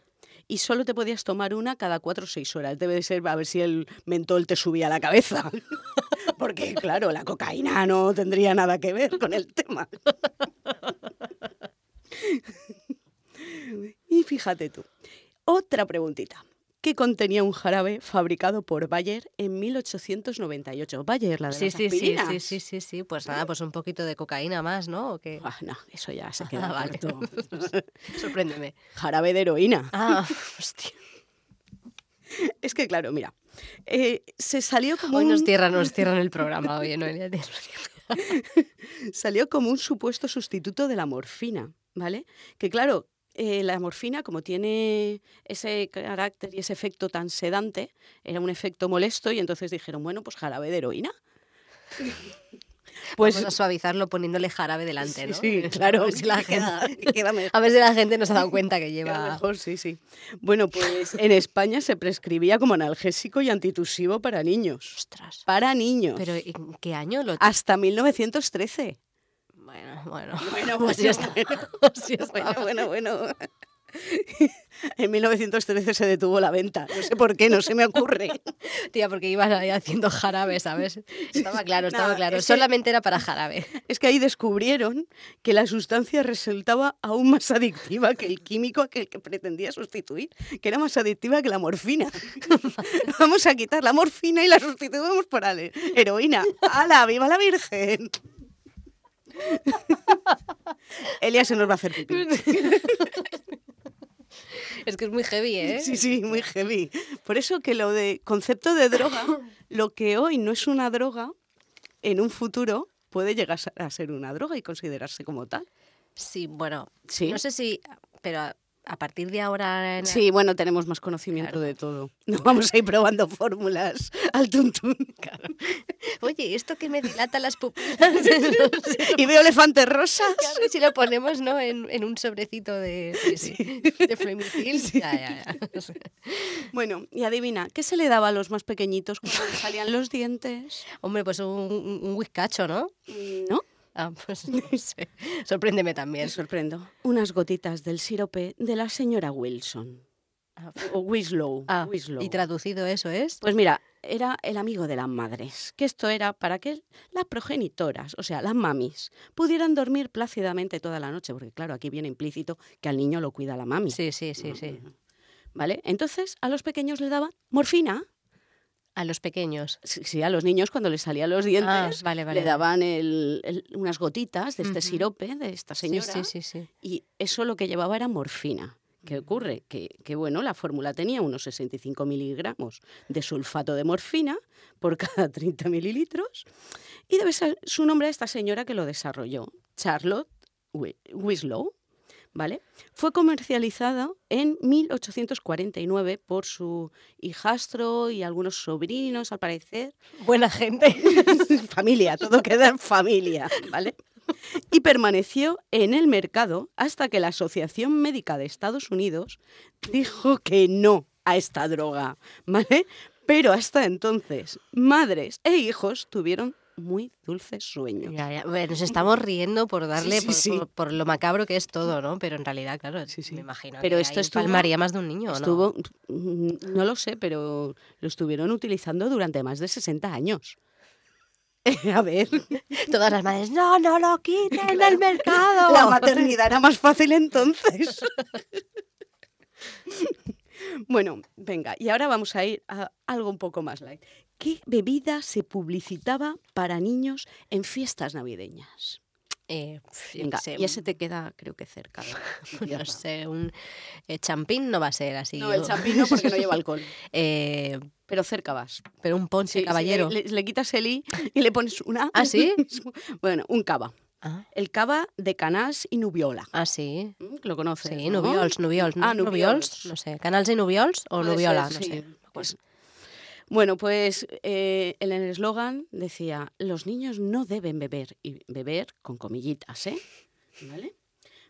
C: Y solo te podías tomar una cada cuatro o seis horas. Debe de ser a ver si el mentol te subía a la cabeza. Porque, claro, la cocaína no tendría nada que ver con el tema. Y fíjate tú, otra preguntita. ¿Qué contenía un jarabe fabricado por Bayer en 1898? Bayer, la de
B: Sí,
C: las
B: sí, sí,
C: aspirinas.
B: sí, sí, sí, sí. Pues nada, pues un poquito de cocaína más, ¿no? ¿O qué?
C: Ah, no, eso ya se queda
B: Ah, vale. Sorpréndeme.
C: Jarabe de heroína.
B: Ah, hostia.
C: Es que, claro, mira, eh, se salió como,
B: Hoy nos
C: un,
B: cierran, nos cierran el programa, oye, razón.
C: salió como un supuesto sustituto de la morfina, ¿vale? Que claro, eh, la morfina, como tiene ese carácter y ese efecto tan sedante, era un efecto molesto y entonces dijeron, bueno, pues jarabe de heroína. Pues
B: Vamos a suavizarlo poniéndole jarabe delante, ¿no?
C: sí, claro,
B: A ver si la gente,
C: que queda
B: a ver si la gente nos ha dado cuenta que lleva...
C: mejor, sí, sí. Bueno, pues en España se prescribía como analgésico y antitusivo para niños.
B: Ostras.
C: Para niños.
B: ¿Pero en qué año lo...?
C: Hasta 1913.
B: Bueno, bueno.
C: Bueno,
B: Pues ya está.
C: bueno,
B: Pues ya está.
C: bueno, bueno, bueno. En 1913 se detuvo la venta. No sé por qué, no se me ocurre.
B: Tía, porque iban ahí haciendo jarabe, ¿sabes? Estaba claro, estaba
C: Nada,
B: claro.
C: que-
B: Solamente era para jarabe.
C: Es que ahí descubrieron que la sustancia resultaba aún más adictiva que el químico que pretendía sustituir, que era más adictiva que la morfina. Vamos a quitar la morfina y la sustituimos por heroína. ¡Hala, viva la Virgen! Elia se nos va a hacer pipí.
B: Es que es muy heavy, ¿eh?
C: Sí, sí, muy heavy. Por eso que lo de concepto de droga, lo que hoy no es una droga, en un futuro puede llegar a ser una droga y considerarse como tal.
B: Sí, bueno,
C: Sí.
B: no sé si, pero a, partir de ahora... en-
C: Sí, bueno, tenemos más conocimiento
B: Claro.
C: de todo. No vamos a ir probando fórmulas al tuntún.
B: Oye, ¿esto que me dilata las pupilas?
C: Y veo elefantes rosas.
B: Claro, si lo ponemos, ¿no? En, en un sobrecito de, sí, sí, de. Ya, ya, ya.
C: Bueno, y adivina, ¿qué se le daba a los más pequeñitos cuando les salían los dientes?
B: Hombre, pues un, un, un whiskacho, ¿no?
C: ¿No?
B: Ah, pues no sé. Sorpréndeme
C: Me
B: también.
C: sorprendo. Unas gotitas del sirope de la señora Wilson.
B: Ah,
C: O Winslow.
B: ah,
C: Winslow.
B: y traducido eso es...
C: Pues mira, era el amigo de las madres, que esto era para que las progenitoras, o sea, las mamis, pudieran dormir plácidamente toda la noche, porque claro, aquí viene implícito que al niño lo cuida la mami.
B: Sí, sí, sí, sí.
C: ¿Vale? Entonces, a los pequeños le daban morfina.
B: A los pequeños.
C: Sí, a los niños cuando les salían los dientes,
B: Ah, vale, vale.
C: le daban el- el- unas gotitas de este sirope, de esta señora,
B: sí, sí, sí.
C: y eso lo que llevaba era morfina. ¿Qué ocurre? Que, que, bueno, la fórmula tenía unos 65 miligramos de sulfato de morfina por cada 30 mililitros y debe ser su nombre a esta señora que lo desarrolló, Charlotte Wi- Winslow. ¿Vale? Fue comercializado en 1849 por su hijastro y algunos sobrinos, al parecer,
B: Buena gente.
C: familia, todo queda en familia, ¿vale? Y permaneció en el mercado hasta que la Asociación Médica de Estados Unidos dijo que no a esta droga, ¿vale? Pero hasta entonces, madres e hijos tuvieron muy.
B: Ya, ya. Bueno, nos estamos riendo por darle,
C: sí,
B: por,
C: sí.
B: por- por lo macabro que es todo, ¿no? Pero en realidad, claro,
C: Sí, sí.
B: me imagino
C: Pero
B: que
C: esto
B: ahí
C: estuvo-
B: palmaría más de un niño, ¿no?
C: Estuvo, mm, no lo sé, pero lo estuvieron utilizando durante más de 60 años. A ver,
B: Todas las madres, no, no lo quiten del
C: Claro.
B: mercado.
C: La maternidad era más fácil entonces. bueno, venga, y ahora vamos a ir a algo un poco más light. ¿Qué bebida se publicitaba para niños en fiestas navideñas?
B: Eh,
C: Venga,
B: sé,
C: y ese te queda, creo que cerca.
B: no sé, un eh, champín no va a ser así.
C: No, el champín no, porque no lleva alcohol.
B: Eh,
C: Pero cerca vas.
B: pero un ponche
C: Sí, sí,
B: caballero.
C: le, le quitas el i y le pones una.
B: ¿Ah, sí?
C: bueno, un cava.
B: Ah,
C: El cava de Canals y Nubiola.
B: ah, sí.
C: Mm, Lo conoces.
B: Sí,
C: ¿no?
B: Nubiols, Nubiols, ¿no?
C: Ah, Nubiols.
B: no sé, canals y Nubiols o
C: Puede
B: Nubiola,
C: ser,
B: no
C: sí.
B: sé.
C: Pues, bueno, pues eh, en el eslogan decía, los niños no deben beber, y beber con comillitas, ¿eh? ¿Vale?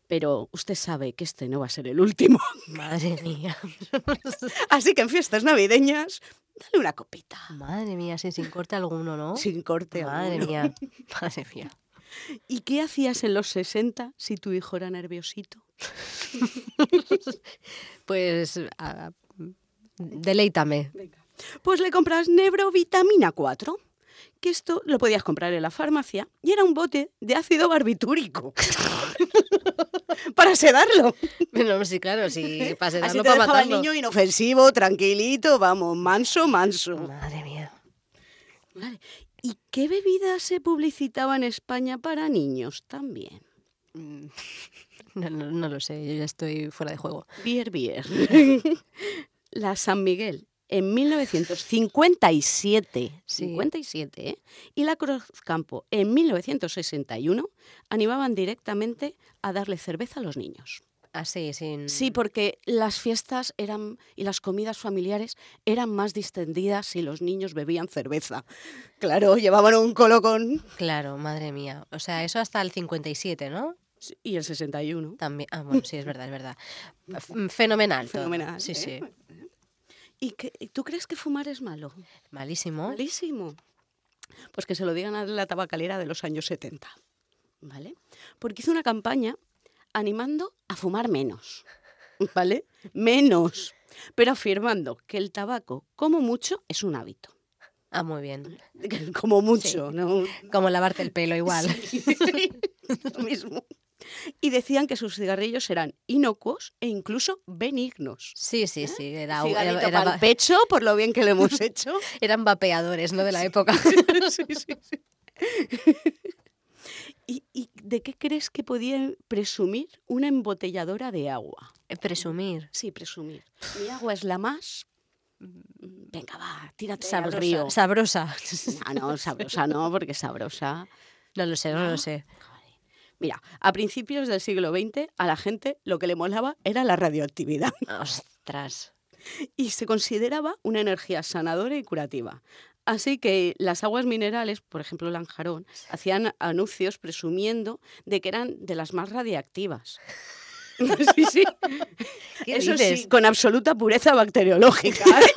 C: Pero usted sabe que este no va a ser el último.
B: Madre mía,
C: Así que en fiestas navideñas, dale una copita.
B: madre mía, sí, sin corte alguno, ¿no?
C: Sin corte
B: Madre
C: alguno.
B: mía, madre mía.
C: ¿Y qué hacías en los 60 si tu hijo era nerviosito?
B: Pues deleítame.
C: Pues le compras Nebrovitamina 4, que esto lo podías comprar en la farmacia, y era un bote de ácido barbitúrico. para sedarlo.
B: Bueno, sí, claro, sí, para
C: Así
B: sedarlo,
C: te
B: para
C: dejaba
B: matarlo.
C: niño inofensivo, tranquilito, vamos, manso, manso.
B: Madre mía.
C: Vale. ¿Y qué bebida se publicitaba en España para niños también?
B: Mm, No, no, no lo sé, yo ya estoy fuera de juego.
C: Bier, bier. La San Miguel en 1957,
B: Sí.
C: 57, ¿eh? y la Cruzcampo en 1961 animaban directamente a darle cerveza a los niños.
B: Así, sin...
C: Sí, porque las fiestas eran y las comidas familiares eran más distendidas si los niños bebían cerveza. Claro, llevaban un colocón
B: Claro, madre mía. O sea, eso hasta el 57, ¿no?
C: y el 61.
B: También. Ah, bueno, sí, es verdad, es verdad. F- Fenomenal. todo.
C: Fenomenal.
B: Sí,
C: ¿eh?
B: sí.
C: ¿Y qué- tú crees que fumar es malo?
B: Malísimo.
C: Malísimo. Pues que se lo digan a la tabacalera de los años 70. ¿Vale? Porque hizo una campaña animando a fumar menos. ¿vale? Menos. Pero afirmando que el tabaco, como mucho, es un hábito.
B: Ah, muy bien.
C: Como mucho, ¿no?
B: Como lavarte el pelo igual.
C: Sí, lo mismo. Y decían que sus cigarrillos eran inocuos e incluso benignos.
B: Sí, sí, sí. Era, era- era-
C: pa'l pecho, por lo bien que lo hemos hecho.
B: eran vapeadores, ¿no? De la época.
C: Sí, sí, sí. ¿Y, y de qué crees que podía presumir una embotelladora de agua?
B: Presumir.
C: Sí, presumir. Mi agua es la más... Venga, va, tírate al
B: Sabrosa.
C: río.
B: Sabrosa.
C: Ah, no, sabrosa no, porque sabrosa...
B: No lo sé, no lo sé.
C: Mira, a principios del siglo XX a la gente lo que le molaba era la radioactividad
B: Ostras.
C: y se consideraba una energía sanadora y curativa. Así que las aguas minerales, por ejemplo Lanjarón, hacían anuncios presumiendo de que eran de las más radiactivas. Sí, sí.
B: ¿Qué
C: Eso
B: dices?
C: sí, con absoluta pureza bacteriológica. ¿eh?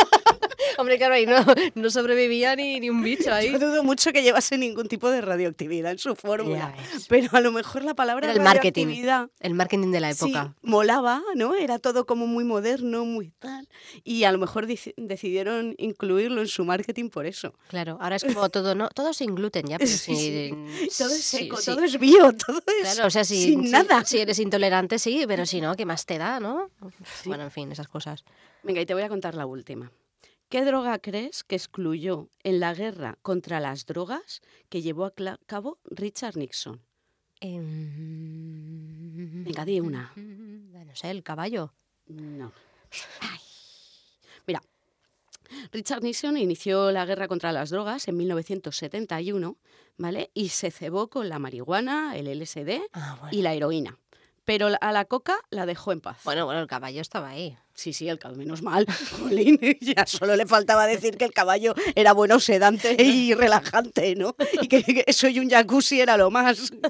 B: Hombre, claro, ahí no, no sobrevivía ni, ni un bicho ahí.
C: Yo dudo mucho que llevase ningún tipo de radioactividad en su fórmula. Pero a lo mejor la palabra
B: Era el marketing. El marketing de la
C: Sí,
B: época.
C: molaba, ¿no? Era todo como muy moderno, muy tal. Y a lo mejor decidieron incluirlo en su marketing por eso.
B: Claro, ahora es como todo, ¿no? Todo sin gluten ya, pero
C: Sí, sí. Todo es
B: sí,
C: seco,
B: sí.
C: todo es bio, todo es
B: Claro, o sea, si,
C: sin
B: si-
C: nada.
B: Si eres intolerante, sí, pero si no, ¿qué más te da, no? Bueno, en fin, esas cosas.
C: Venga, y te voy a contar la última. ¿Qué droga crees que excluyó en la guerra contra las drogas que llevó a cabo Richard Nixon?
B: Em,
C: Venga, di una.
B: No sé, el caballo.
C: No. Ay. Mira, Richard Nixon inició la guerra contra las drogas en 1971, ¿vale? Y se cebó con la marihuana, el LSD
B: Ah, bueno.
C: y la heroína. Pero a la coca la dejó en paz.
B: Bueno, bueno, el caballo estaba ahí.
C: Sí, sí, el caballo, menos mal. Jolín, ya solo le faltaba decir que el caballo era bueno sedante y relajante, ¿no? Y que, que eso y un jacuzzi era lo más.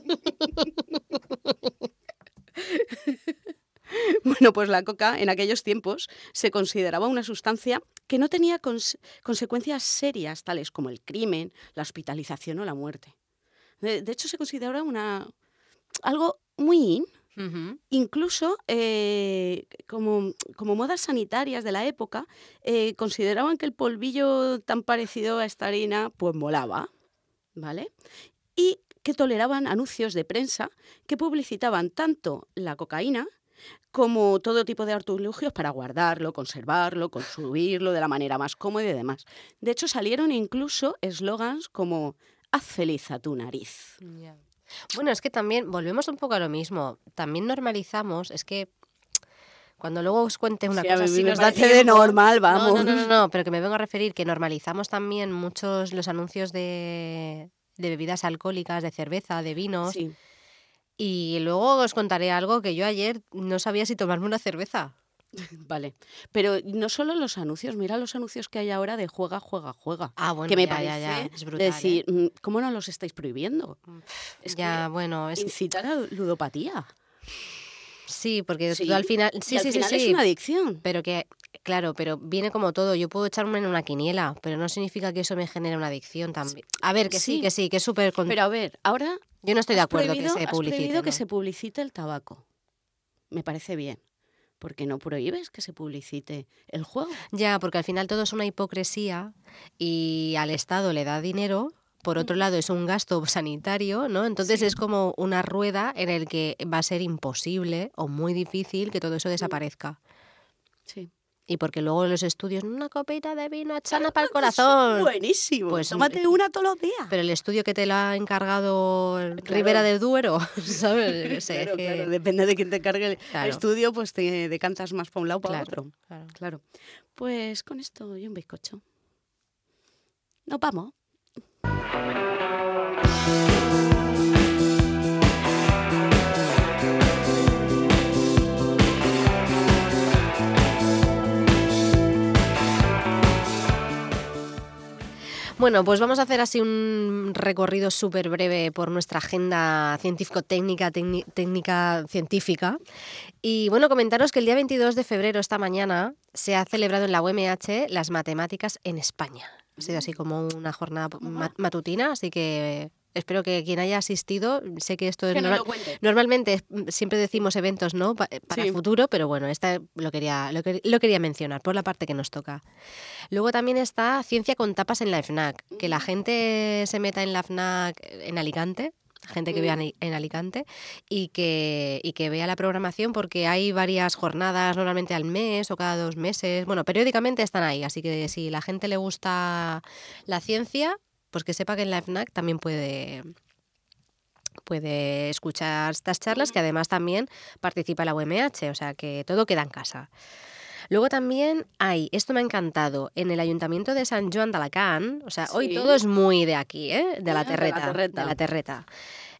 C: Bueno, pues la coca en aquellos tiempos se consideraba una sustancia que no tenía cons- consecuencias serias tales como el crimen, la hospitalización o la muerte. De, de hecho, se consideraba una, algo muy in, Incluso eh, como, como modas sanitarias de la época, eh, consideraban que el polvillo tan parecido a esta harina pues molaba, ¿vale? Y que toleraban anuncios de prensa que publicitaban tanto la cocaína como todo tipo de artilugios para guardarlo, conservarlo, consumirlo de la manera más cómoda y demás. De hecho, salieron incluso eslogans como haz feliz a tu nariz.
B: Bueno, es que también volvemos un poco a lo mismo. También normalizamos, es que cuando luego os cuente una
C: Sí,
B: cosa así nos da
C: de normal,
B: No, no,
C: vamos.
B: No, no, no, pero que me vengo a referir que normalizamos también muchos los anuncios de, de bebidas alcohólicas, de cerveza, de vinos.
C: Sí.
B: Y luego os contaré algo que yo ayer no sabía si tomarme una cerveza.
C: Vale, pero no solo los anuncios, mira los anuncios que hay ahora de juega, juega, juega.
B: Ah, bueno,
C: que me
B: ya,
C: parece
B: ya, ya, es brutal. ¿eh?
C: decir, mm, ¿cómo no los estáis prohibiendo? Es
B: ya,
C: que
B: bueno, es,
C: incitar a ludopatía.
B: sí, porque
C: Sí,
B: al final, sí,
C: al
B: sí, sí,
C: final
B: sí,
C: es una adicción.
B: pero que, claro, pero viene como todo. Yo puedo echarme en una quiniela, pero no significa que eso me genere una adicción también. A ver, que sí,
C: Sí.
B: que sí, que es súper. con-
C: Pero a ver, ahora
B: Yo no estoy de
C: has
B: acuerdo
C: prohibido-
B: que se
C: has
B: publicite.
C: prohibido que
B: ¿no?
C: se publicite el tabaco. Me parece bien. Porque no prohíbes que se publicite el juego.
B: Ya, porque al final todo es una hipocresía y al Estado le da dinero. Por otro lado, es un gasto sanitario, ¿no? Entonces es como una rueda en el que va a ser imposible o muy difícil que todo eso desaparezca.
C: Sí.
B: Y porque luego los estudios, una copita de vino chana para el corazón.
C: Buenísimo.
B: Pues,
C: Tómate una todos los días.
B: Pero el estudio que te lo ha encargado
C: Claro.
B: Ribera del Duero, ¿sabes?
C: Claro,
B: que-
C: claro, Depende de quién te cargue el
B: Claro.
C: estudio, pues te decantas más para un lado o para otro.
B: claro.
C: Claro. Pues con esto y un bizcocho. Nos vamos.
B: Bueno, pues vamos a hacer así un recorrido súper breve por nuestra agenda científico-técnica, técni- técnica científica. Y bueno, comentaros que el día 22 de febrero, esta mañana, se ha celebrado en la UMH las matemáticas en España. Ha sido así como una jornada ma- matutina, así que espero que quien haya asistido, sé que esto es
C: Que no
B: normal-
C: lo cuente.
B: Normalmente mm, siempre decimos eventos no Pa- para
C: Sí.
B: el futuro, pero bueno, esta lo quería, lo, lo quería mencionar por la parte que nos toca. Luego también está Ciencia con tapas en la FNAC, que la gente se meta en la FNAC en Alicante, gente que vea en en Alicante, y que, y que vea la programación porque hay varias jornadas normalmente al mes o cada dos meses. Bueno, periódicamente están ahí, así que si la gente le gusta la ciencia, pues que sepa que en la FNAC también puede puede escuchar estas charlas, que además también participa la UMH, o sea que todo queda en casa. Luego también hay, esto me ha encantado, en el Ayuntamiento de San Joan de Alacant, o sea, hoy todo es muy de aquí, ¿eh? de,
C: Ah,
B: la
C: de la
B: terreta,
C: terreta.
B: de la terreta.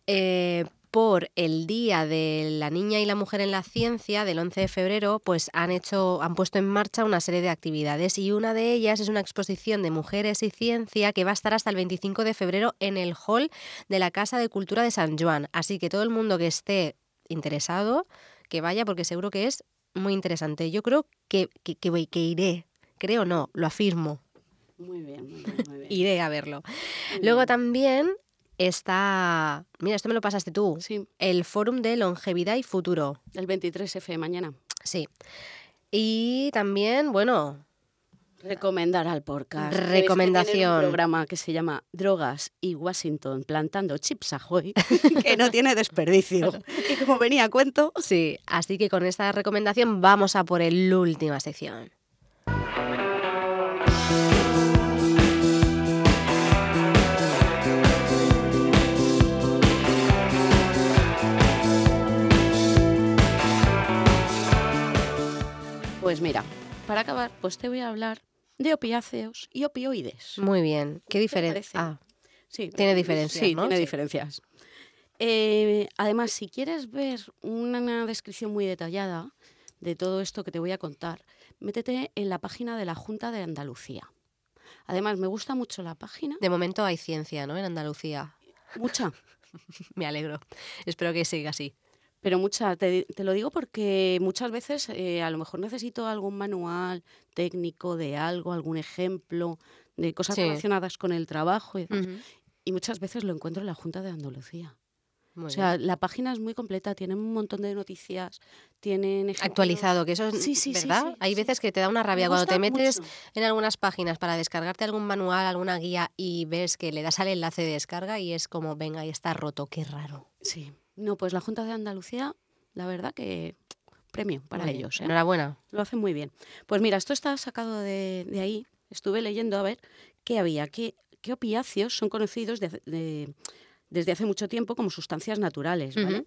B: Eh, por el Día de la Niña y la Mujer en la Ciencia del 11 de febrero, pues han hecho, han puesto en marcha una serie de actividades y una de ellas es una exposición de mujeres y ciencia que va a estar hasta el 25 de febrero en el hall de la Casa de Cultura de San Joan. Así que todo el mundo que esté interesado, que vaya porque seguro que es muy interesante. Yo creo que, que, que que iré, creo no, lo afirmo,
C: Muy bien, muy bien, muy bien.
B: iré a verlo.
C: Muy
B: Luego
C: bien.
B: también está, mira, esto me lo pasaste tú,
C: Sí,
B: el Fórum de Longevidad y Futuro.
C: el 23F mañana.
B: Sí. Y también, bueno,
C: Recomendar al podcast.
B: Recomendación.
C: un programa que se llama Drogas y Washington plantando chips ahoy, que no tiene desperdicio. Y como venía a cuento,
B: sí, así que con esta recomendación vamos a por el última sección.
C: Pues mira, para acabar, pues te voy a hablar de opiáceos y opioides.
B: Muy bien. ¿Qué diferencia? Ah,
C: Sí,
B: Tiene diferencias,
C: Sí,
B: ¿no?
C: tiene
B: Sí.
C: diferencias. Eh, además, si quieres ver una descripción muy detallada de todo esto que te voy a contar, métete en la página de la Junta de Andalucía. Además, me gusta mucho la página.
B: de momento hay ciencia, ¿no? En Andalucía.
C: Mucha,
B: Me alegro. Espero que siga así.
C: Pero mucha. Te, te lo digo porque muchas veces eh, a lo mejor necesito algún manual técnico de algo, algún ejemplo de cosas
B: Sí.
C: relacionadas con el trabajo. Y, demás.
B: Ujú.
C: y muchas veces lo encuentro en la Junta de Andalucía.
B: Muy
C: O
B: bien.
C: sea, la página es muy completa, tiene un montón de noticias, tienen ejemplos.
B: actualizado, que eso es
C: Sí, sí,
B: verdad.
C: sí,
B: Hay veces que te da una rabia cuando te metes
C: mucho.
B: en algunas páginas para descargarte algún manual, alguna guía y ves que le das al enlace de descarga y es como, venga, ahí está roto, qué raro.
C: Sí. No, pues la Junta de Andalucía, la verdad que premio para ellos. ¿eh?
B: Enhorabuena.
C: Lo hacen muy bien. Pues mira, esto está sacado de, de ahí. Estuve leyendo a ver qué había, qué, qué opiáceos son conocidos de- de- desde hace mucho tiempo como sustancias naturales. ¿vale?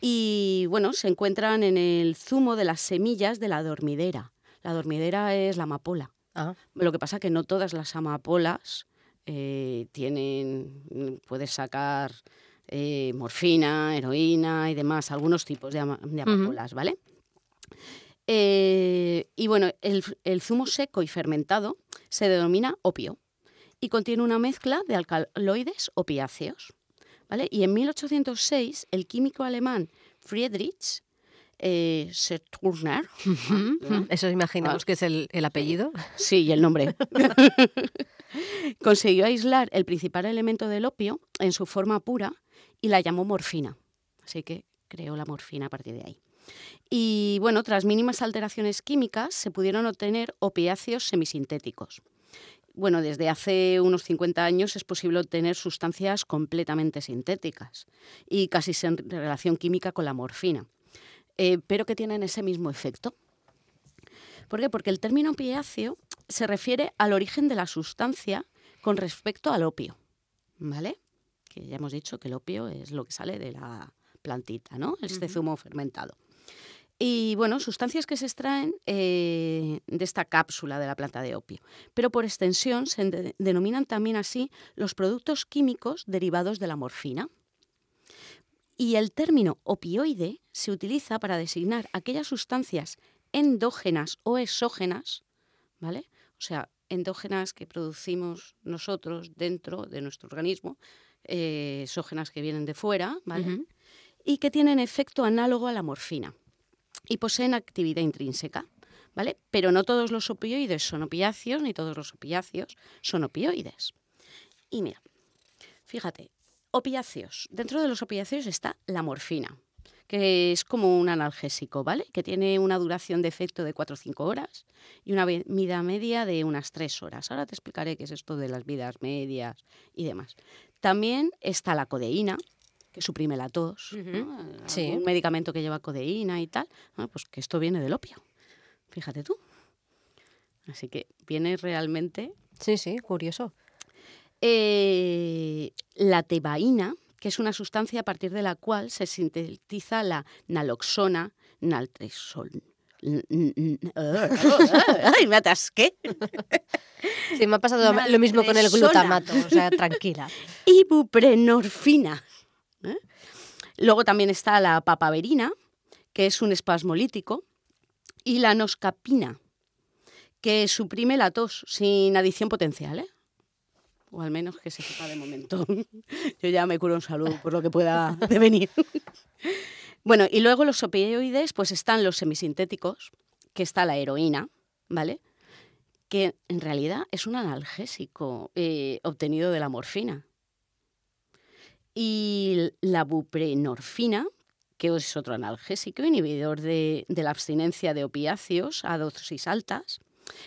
C: Y bueno, se encuentran en el zumo de las semillas de la dormidera. La dormidera es la amapola.
B: Ah,
C: Lo que pasa que no todas las amapolas eh, tienen, puedes sacar eh, morfina, heroína y demás, algunos tipos de, ama- de amapolas, ¿vale? Eh, y bueno, el, el zumo seco y fermentado se denomina opio y contiene una mezcla de alcaloides opiáceos, ¿vale? Y en 1806 el químico alemán Friedrich eh, Serturner.
B: Eso imaginamos
C: Ah.
B: que es el, el apellido.
C: Sí, y el nombre. Consiguió aislar el principal elemento del opio en su forma pura y la llamó morfina. Así que creó la morfina a partir de ahí. Y bueno, tras mínimas alteraciones químicas se pudieron obtener opiáceos semisintéticos. Bueno, desde hace unos 50 años es posible obtener sustancias completamente sintéticas y casi sin relación química con la morfina, eh, pero que tienen ese mismo efecto. ¿Por qué? Porque el término opiáceo se refiere al origen de la sustancia con respecto al opio, ¿vale? Que ya hemos dicho que el opio es lo que sale de la plantita, ¿no? Este zumo fermentado. Y bueno, sustancias que se extraen eh, de esta cápsula de la planta de opio. Pero por extensión se de- denominan también así los productos químicos derivados de la morfina. Y el término opioide se utiliza para designar aquellas sustancias endógenas o exógenas, ¿vale? O sea, endógenas que producimos nosotros dentro de nuestro organismo, eh, exógenas que vienen de fuera, ¿vale? Y que tienen efecto análogo a la morfina y poseen actividad intrínseca, ¿vale? Pero no todos los opioides son opiáceos ni todos los opiáceos son opioides. Y mira, fíjate, opiáceos. Dentro de los opiáceos está la morfina, que es como un analgésico, ¿vale? Que tiene una duración de efecto de 4 o 5 horas y una vida media de unas 3 horas. Ahora te explicaré qué es esto de las vidas medias y demás. También está la codeína, que suprime la tos, un medicamento que lleva codeína y tal, pues que esto viene del opio. Fíjate tú. Así que viene realmente.
B: Sí, sí, curioso.
C: Eh, la tebaína, que es una sustancia a partir de la cual se sintetiza la naloxona naltresol. ¡Ay, me atasqué!
B: Sí, me ha pasado lo mismo con el glutamato, o sea, tranquila.
C: Ibuprenorfina. ¿eh? Luego también está la papaverina, que es un espasmolítico, y la noscapina, que suprime la tos sin adición potencial, ¿eh? o al menos que se sepa de momento. Yo ya me curo un saludo por lo que pueda devenir. Bueno, y luego los opioides, pues están los semisintéticos, que está la heroína, ¿vale? Que en realidad es un analgésico eh, obtenido de la morfina. Y la buprenorfina, que es otro analgésico, inhibidor de, de la abstinencia de opiáceos a dosis altas.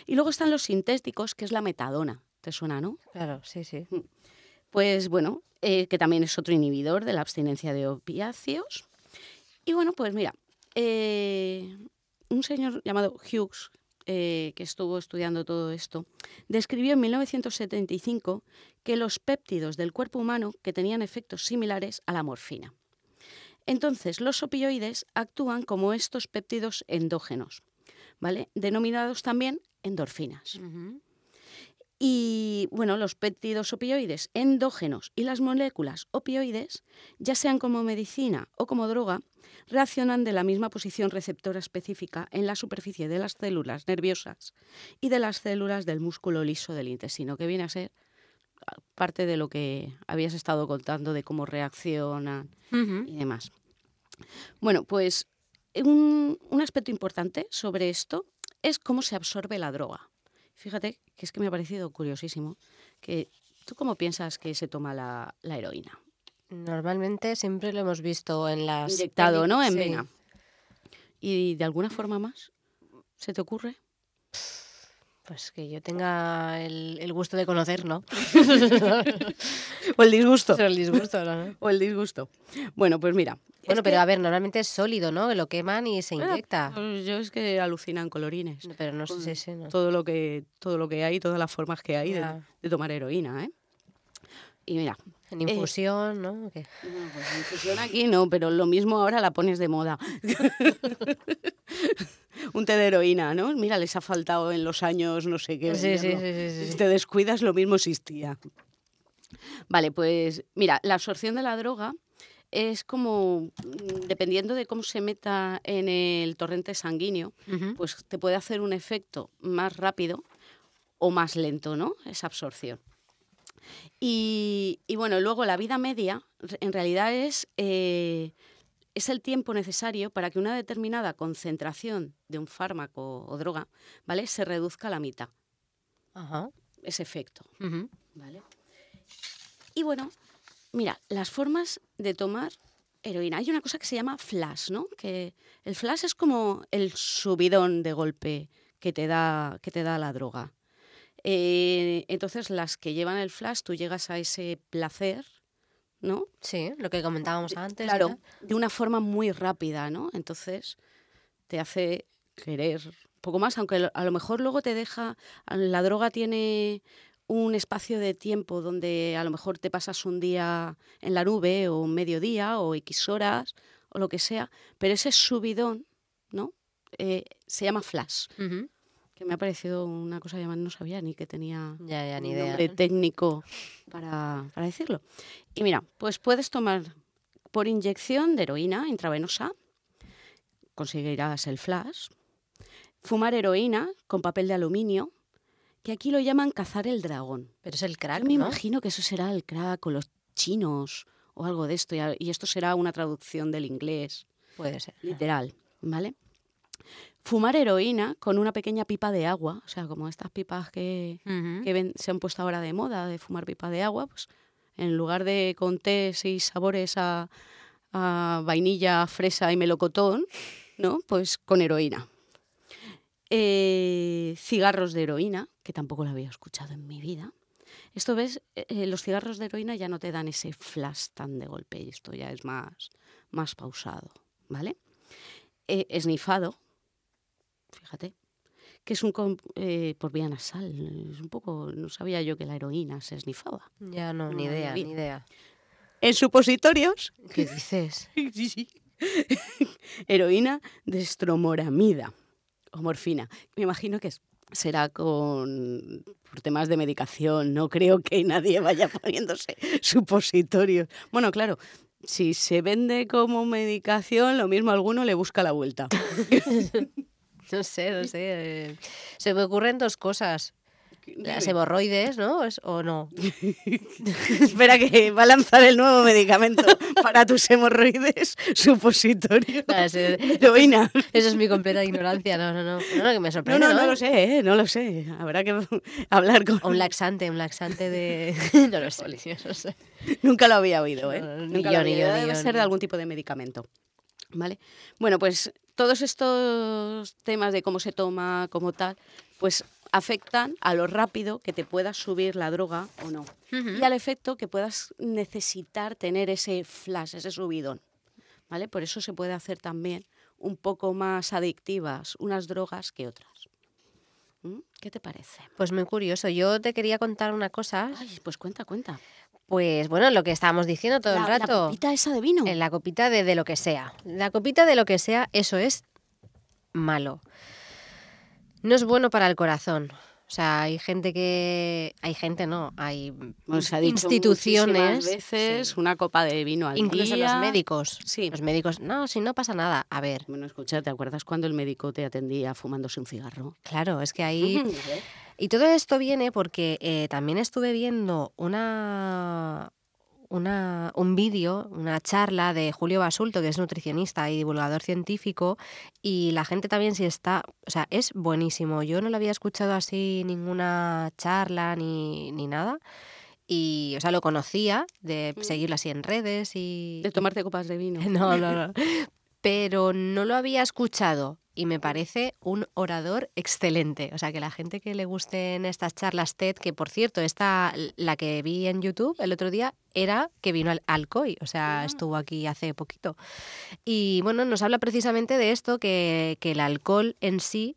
C: Y luego están los sintéticos, que es la metadona, ¿Te suena, no?
B: Claro, sí, sí.
C: Mm. Pues bueno, eh, que también es otro inhibidor de la abstinencia de opiáceos. Y bueno, pues mira, eh, un señor llamado Hughes, eh, que estuvo estudiando todo esto, describió en 1975 que los péptidos del cuerpo humano que tenían efectos similares a la morfina. Entonces, los opioides actúan como estos péptidos endógenos, ¿vale? Denominados también endorfinas. Y bueno, los péptidos opioides endógenos y las moléculas opioides, ya sean como medicina o como droga, reaccionan de la misma posición receptora específica en la superficie de las células nerviosas y de las células del músculo liso del intestino, que viene a ser parte de lo que habías estado contando de cómo reaccionan y demás. Bueno, pues un aspecto importante sobre esto es cómo se absorbe la droga. Fíjate que es que me ha parecido curiosísimo que tú cómo piensas que se toma la, heroína.
B: Normalmente siempre lo hemos visto en las
C: inyectado, ¿no? En vena. ¿Y de alguna forma más? ¿Se te ocurre?
B: Pues que yo tenga el, gusto de conocer, ¿no?
C: o el disgusto.
B: O el disgusto, ¿no?
C: O el disgusto. Bueno, pues mira.
B: Bueno, pero a ver, normalmente es sólido, ¿no? Lo queman y se ah, inyecta.
C: Pues yo es que alucinan colorines.
B: pero no sé si no.
C: Todo lo que, todo lo que hay, todas las formas que hay de, tomar heroína, ¿eh? Y mira.
B: En eh, infusión, ¿no?
C: pues infusión aquí no, pero lo mismo ahora la pones de moda. un té de heroína, ¿no? Mira, les ha faltado en los años no sé qué.
B: Sí, sí, sí,
C: Si te descuidas, lo mismo existía. Vale, pues mira, la absorción de la droga es como, mm, dependiendo de cómo se meta en el torrente sanguíneo, pues te puede hacer un efecto más rápido o más lento, ¿no? Esa absorción. Y, bueno, luego la vida media en realidad es eh, es el tiempo necesario para que una determinada concentración de un fármaco o droga, ¿vale? Se reduzca a la mitad.
B: Ajá.
C: Ese efecto. ¿Vale? Y bueno, mira, las formas de tomar heroína. Hay una cosa que se llama flash, ¿no? Que el flash es como el subidón de golpe que te da, que te da la droga. Eh, entonces, las que llevan el flash, tú llegas a ese placer ¿no?
B: Sí, lo que comentábamos antes.
C: Claro, de una forma muy rápida, ¿no? Entonces te hace querer un poco más, aunque a lo mejor luego te deja, la droga tiene un espacio de tiempo donde a lo mejor te pasas un día en la nube o un mediodía o X horas o lo que sea, pero ese subidón, ¿no? Eh, se llama flash que me ha parecido una cosa llamada, no sabía ni que tenía
B: ya,
C: ni
B: un idea.
C: nombre técnico para, decirlo. Y mira, pues puedes tomar por inyección de heroína intravenosa, conseguirás el flash, fumar heroína con papel de aluminio, que aquí lo llaman cazar el dragón.
B: Pero es el crack,
C: Yo me imagino que eso será el crack o los chinos o algo de esto, y esto será una traducción del inglés.
B: Puede ser.
C: Literal, ¿vale? Fumar heroína con una pequeña pipa de agua, o sea, como estas pipas que, se han puesto ahora de moda de fumar pipa de agua, pues En lugar de con tés y sabores a, a vainilla, fresa y melocotón, ¿no? Pues con heroína. Eh, cigarros de heroína, que tampoco lo había escuchado en mi vida. Esto ves, Eh, eh, los cigarros de heroína ya no te dan ese flash tan de golpe, y esto ya es más, más pausado, ¿vale? Eh, esnifado, fíjate, que es un com- eh, por vía nasal, es un poco, no sabía yo que la heroína se esnifaba.
B: Ya no, ni idea, ni idea.
C: En supositorios,
B: ¿Qué dices?
C: sí, sí. heroína de estromoramida o morfina. Me imagino que es- será con por temas de medicación. No creo que nadie vaya poniéndose supositorios. Bueno, claro, si se vende como medicación, lo mismo a alguno le busca la vuelta.
B: No sé, no sé. eh, Se me ocurren dos cosas. Las hemorroides, ¿no? ¿O no?
C: Espera que va a lanzar el nuevo medicamento para tus hemorroides, supositorio.
B: Nada, ese-
C: Heroína.
B: Eso es mi completa ignorancia. No, no, no. No, no, que me
C: No,
B: sorprende.
C: no, no lo sé, ¿eh? no lo sé. Habrá que hablar con...
B: O un laxante, un laxante de. No lo sé, no.
C: Nunca lo había oído, ¿eh?
B: No, no, ni
C: Nunca
B: yo,
C: lo
B: ni
C: había
B: yo,
C: oído. Debe
B: yo,
C: ser de algún tipo de medicamento. ¿Vale? Bueno, pues todos estos temas de cómo se toma, como tal, pues afectan a lo rápido que te puedas subir la droga o no. Y al efecto que puedas necesitar tener ese flash, ese subidón. ¿Vale? Por eso se puede hacer también un poco más adictivas unas drogas que otras. ¿Mm? ¿Qué te parece?
B: Pues muy curioso. Yo te quería contar una cosa.
C: Ay, pues cuenta, cuenta.
B: Pues bueno, lo que estábamos diciendo todo
C: la,
B: el
C: la
B: rato.
C: copita esa de vino.
B: En la copita de, de lo que sea. La copita de lo que sea, eso es malo. No es bueno para el corazón. O sea, hay gente que. Hay gente, no. Hay
C: se ha dicho
B: instituciones.
C: veces
B: sí.
C: una copa de vino al
B: Incluso
C: día.
B: los médicos.
C: Sí.
B: Los médicos, no, si no pasa nada. A ver,
C: Bueno, escucha, ¿te acuerdas cuando el médico te atendía fumándose un cigarro?
B: claro, es que ahí. Y todo esto viene porque eh, también estuve viendo una, una, un vídeo, una charla de Julio Basulto, que es nutricionista y divulgador científico, y la gente también si está, o sea, es buenísimo. Yo no lo había escuchado así ninguna charla ni, ni nada. Y, o sea, lo conocía de seguirlo así en redes y...
C: De tomarte copas de vino.
B: No, no, no. Pero no lo había escuchado y me parece un orador excelente. O sea, que la gente que le gusten estas charlas TED, que por cierto, esta, la que vi en YouTube el otro día, era que vino al Alcoy, o sea, estuvo aquí hace poquito. Y bueno, nos habla precisamente de esto, que, que el alcohol en sí,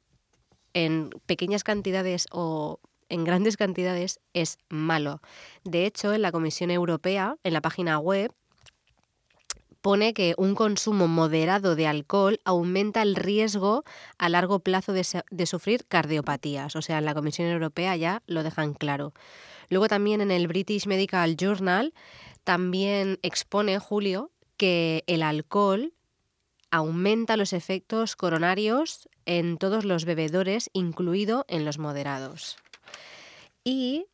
B: en pequeñas cantidades o en grandes cantidades, es malo. De hecho, en la Comisión Europea, en la página web, pone que un consumo moderado de alcohol aumenta el riesgo a largo plazo de, sufrir cardiopatías. O sea, en la Comisión Europea ya lo dejan claro. Luego también en el British Medical Journal también expone Julio que el alcohol aumenta los efectos coronarios en todos los bebedores, incluido en los moderados. Y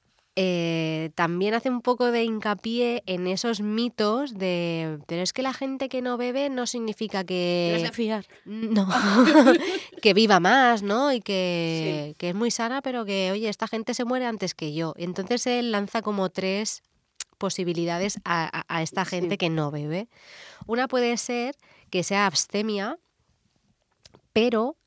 B: eh, también hace un poco de hincapié en esos mitos de, pero es que la gente que no bebe no significa
C: ¿Te has de
B: que...
C: fiar?
B: No, que viva más, ¿no? Y que, que es muy sana, pero que, oye, esta gente se muere antes que yo. Entonces él lanza como tres posibilidades a, a- a esta
C: Sí.
B: gente que no bebe. Una puede ser que sea abstemia, pero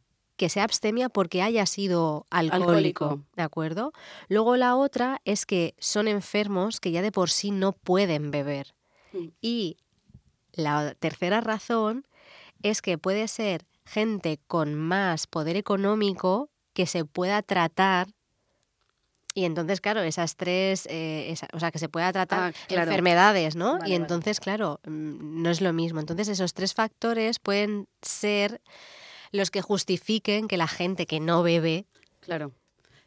B: que sea abstemia porque haya sido alcohólico,
C: Alcohólico.
B: ¿de acuerdo? Luego la otra es que son enfermos que ya de por sí no pueden beber.
C: Mm.
B: Y la tercera razón es que puede ser gente con más poder económico que se pueda tratar y entonces, claro, esas tres, eh, esa- o sea, que se pueda tratar
C: Ah, claro.
B: enfermedades, ¿no?
C: Vale,
B: y
C: vale.
B: entonces, claro, mm, no es lo mismo. Entonces, esos tres factores pueden ser los que justifiquen que la gente que no bebe,
C: Claro.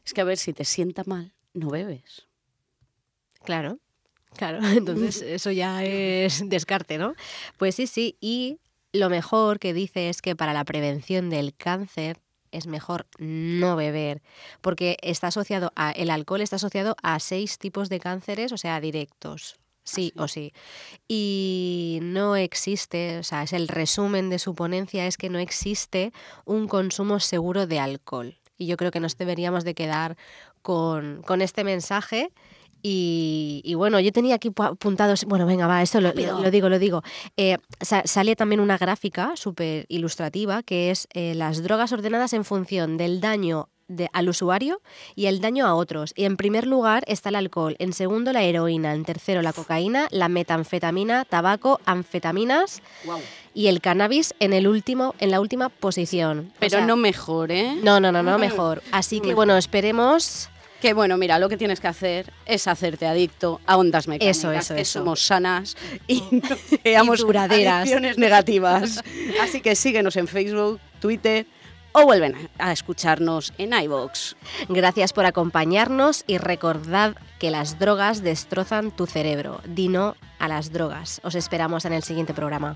C: Es que a ver, si te sienta mal, no bebes.
B: claro, claro, entonces eso ya es descarte, ¿no? Pues sí, sí, y lo mejor que dice es que para la prevención del cáncer es mejor no beber, porque está asociado a, el alcohol está asociado a seis tipos de cánceres, o sea, directos. Sí o sí. Y no existe, o sea, es el resumen de su ponencia es que no existe un consumo seguro de alcohol. Y yo creo que nos deberíamos de quedar con, con este mensaje Y, bueno, yo tenía aquí apuntados, bueno, venga, va, esto lo, digo, lo digo. Eh, sale también una gráfica súper ilustrativa que es eh, las drogas ordenadas en función del daño al usuario y el daño a otros. Y en primer lugar está el alcohol, en segundo la heroína, en tercero la cocaína, la metanfetamina, tabaco, anfetaminas y el cannabis en el último, en la última posición.
C: Pero no mejor, ¿eh?
B: No, no, no, no mejor. Así que bueno, esperemos
C: que bueno, mira, lo que tienes que hacer es hacerte adicto a ondas mecánicas,
B: eso, eso,
C: que somos sanas y no creamos
B: duraderas
C: negativas. Así que síguenos en Facebook, Twitter, o vuelven a escucharnos en iVoox.
B: Gracias por acompañarnos y recordad que las drogas destrozan tu cerebro. Dino a las drogas. Os esperamos en el siguiente programa.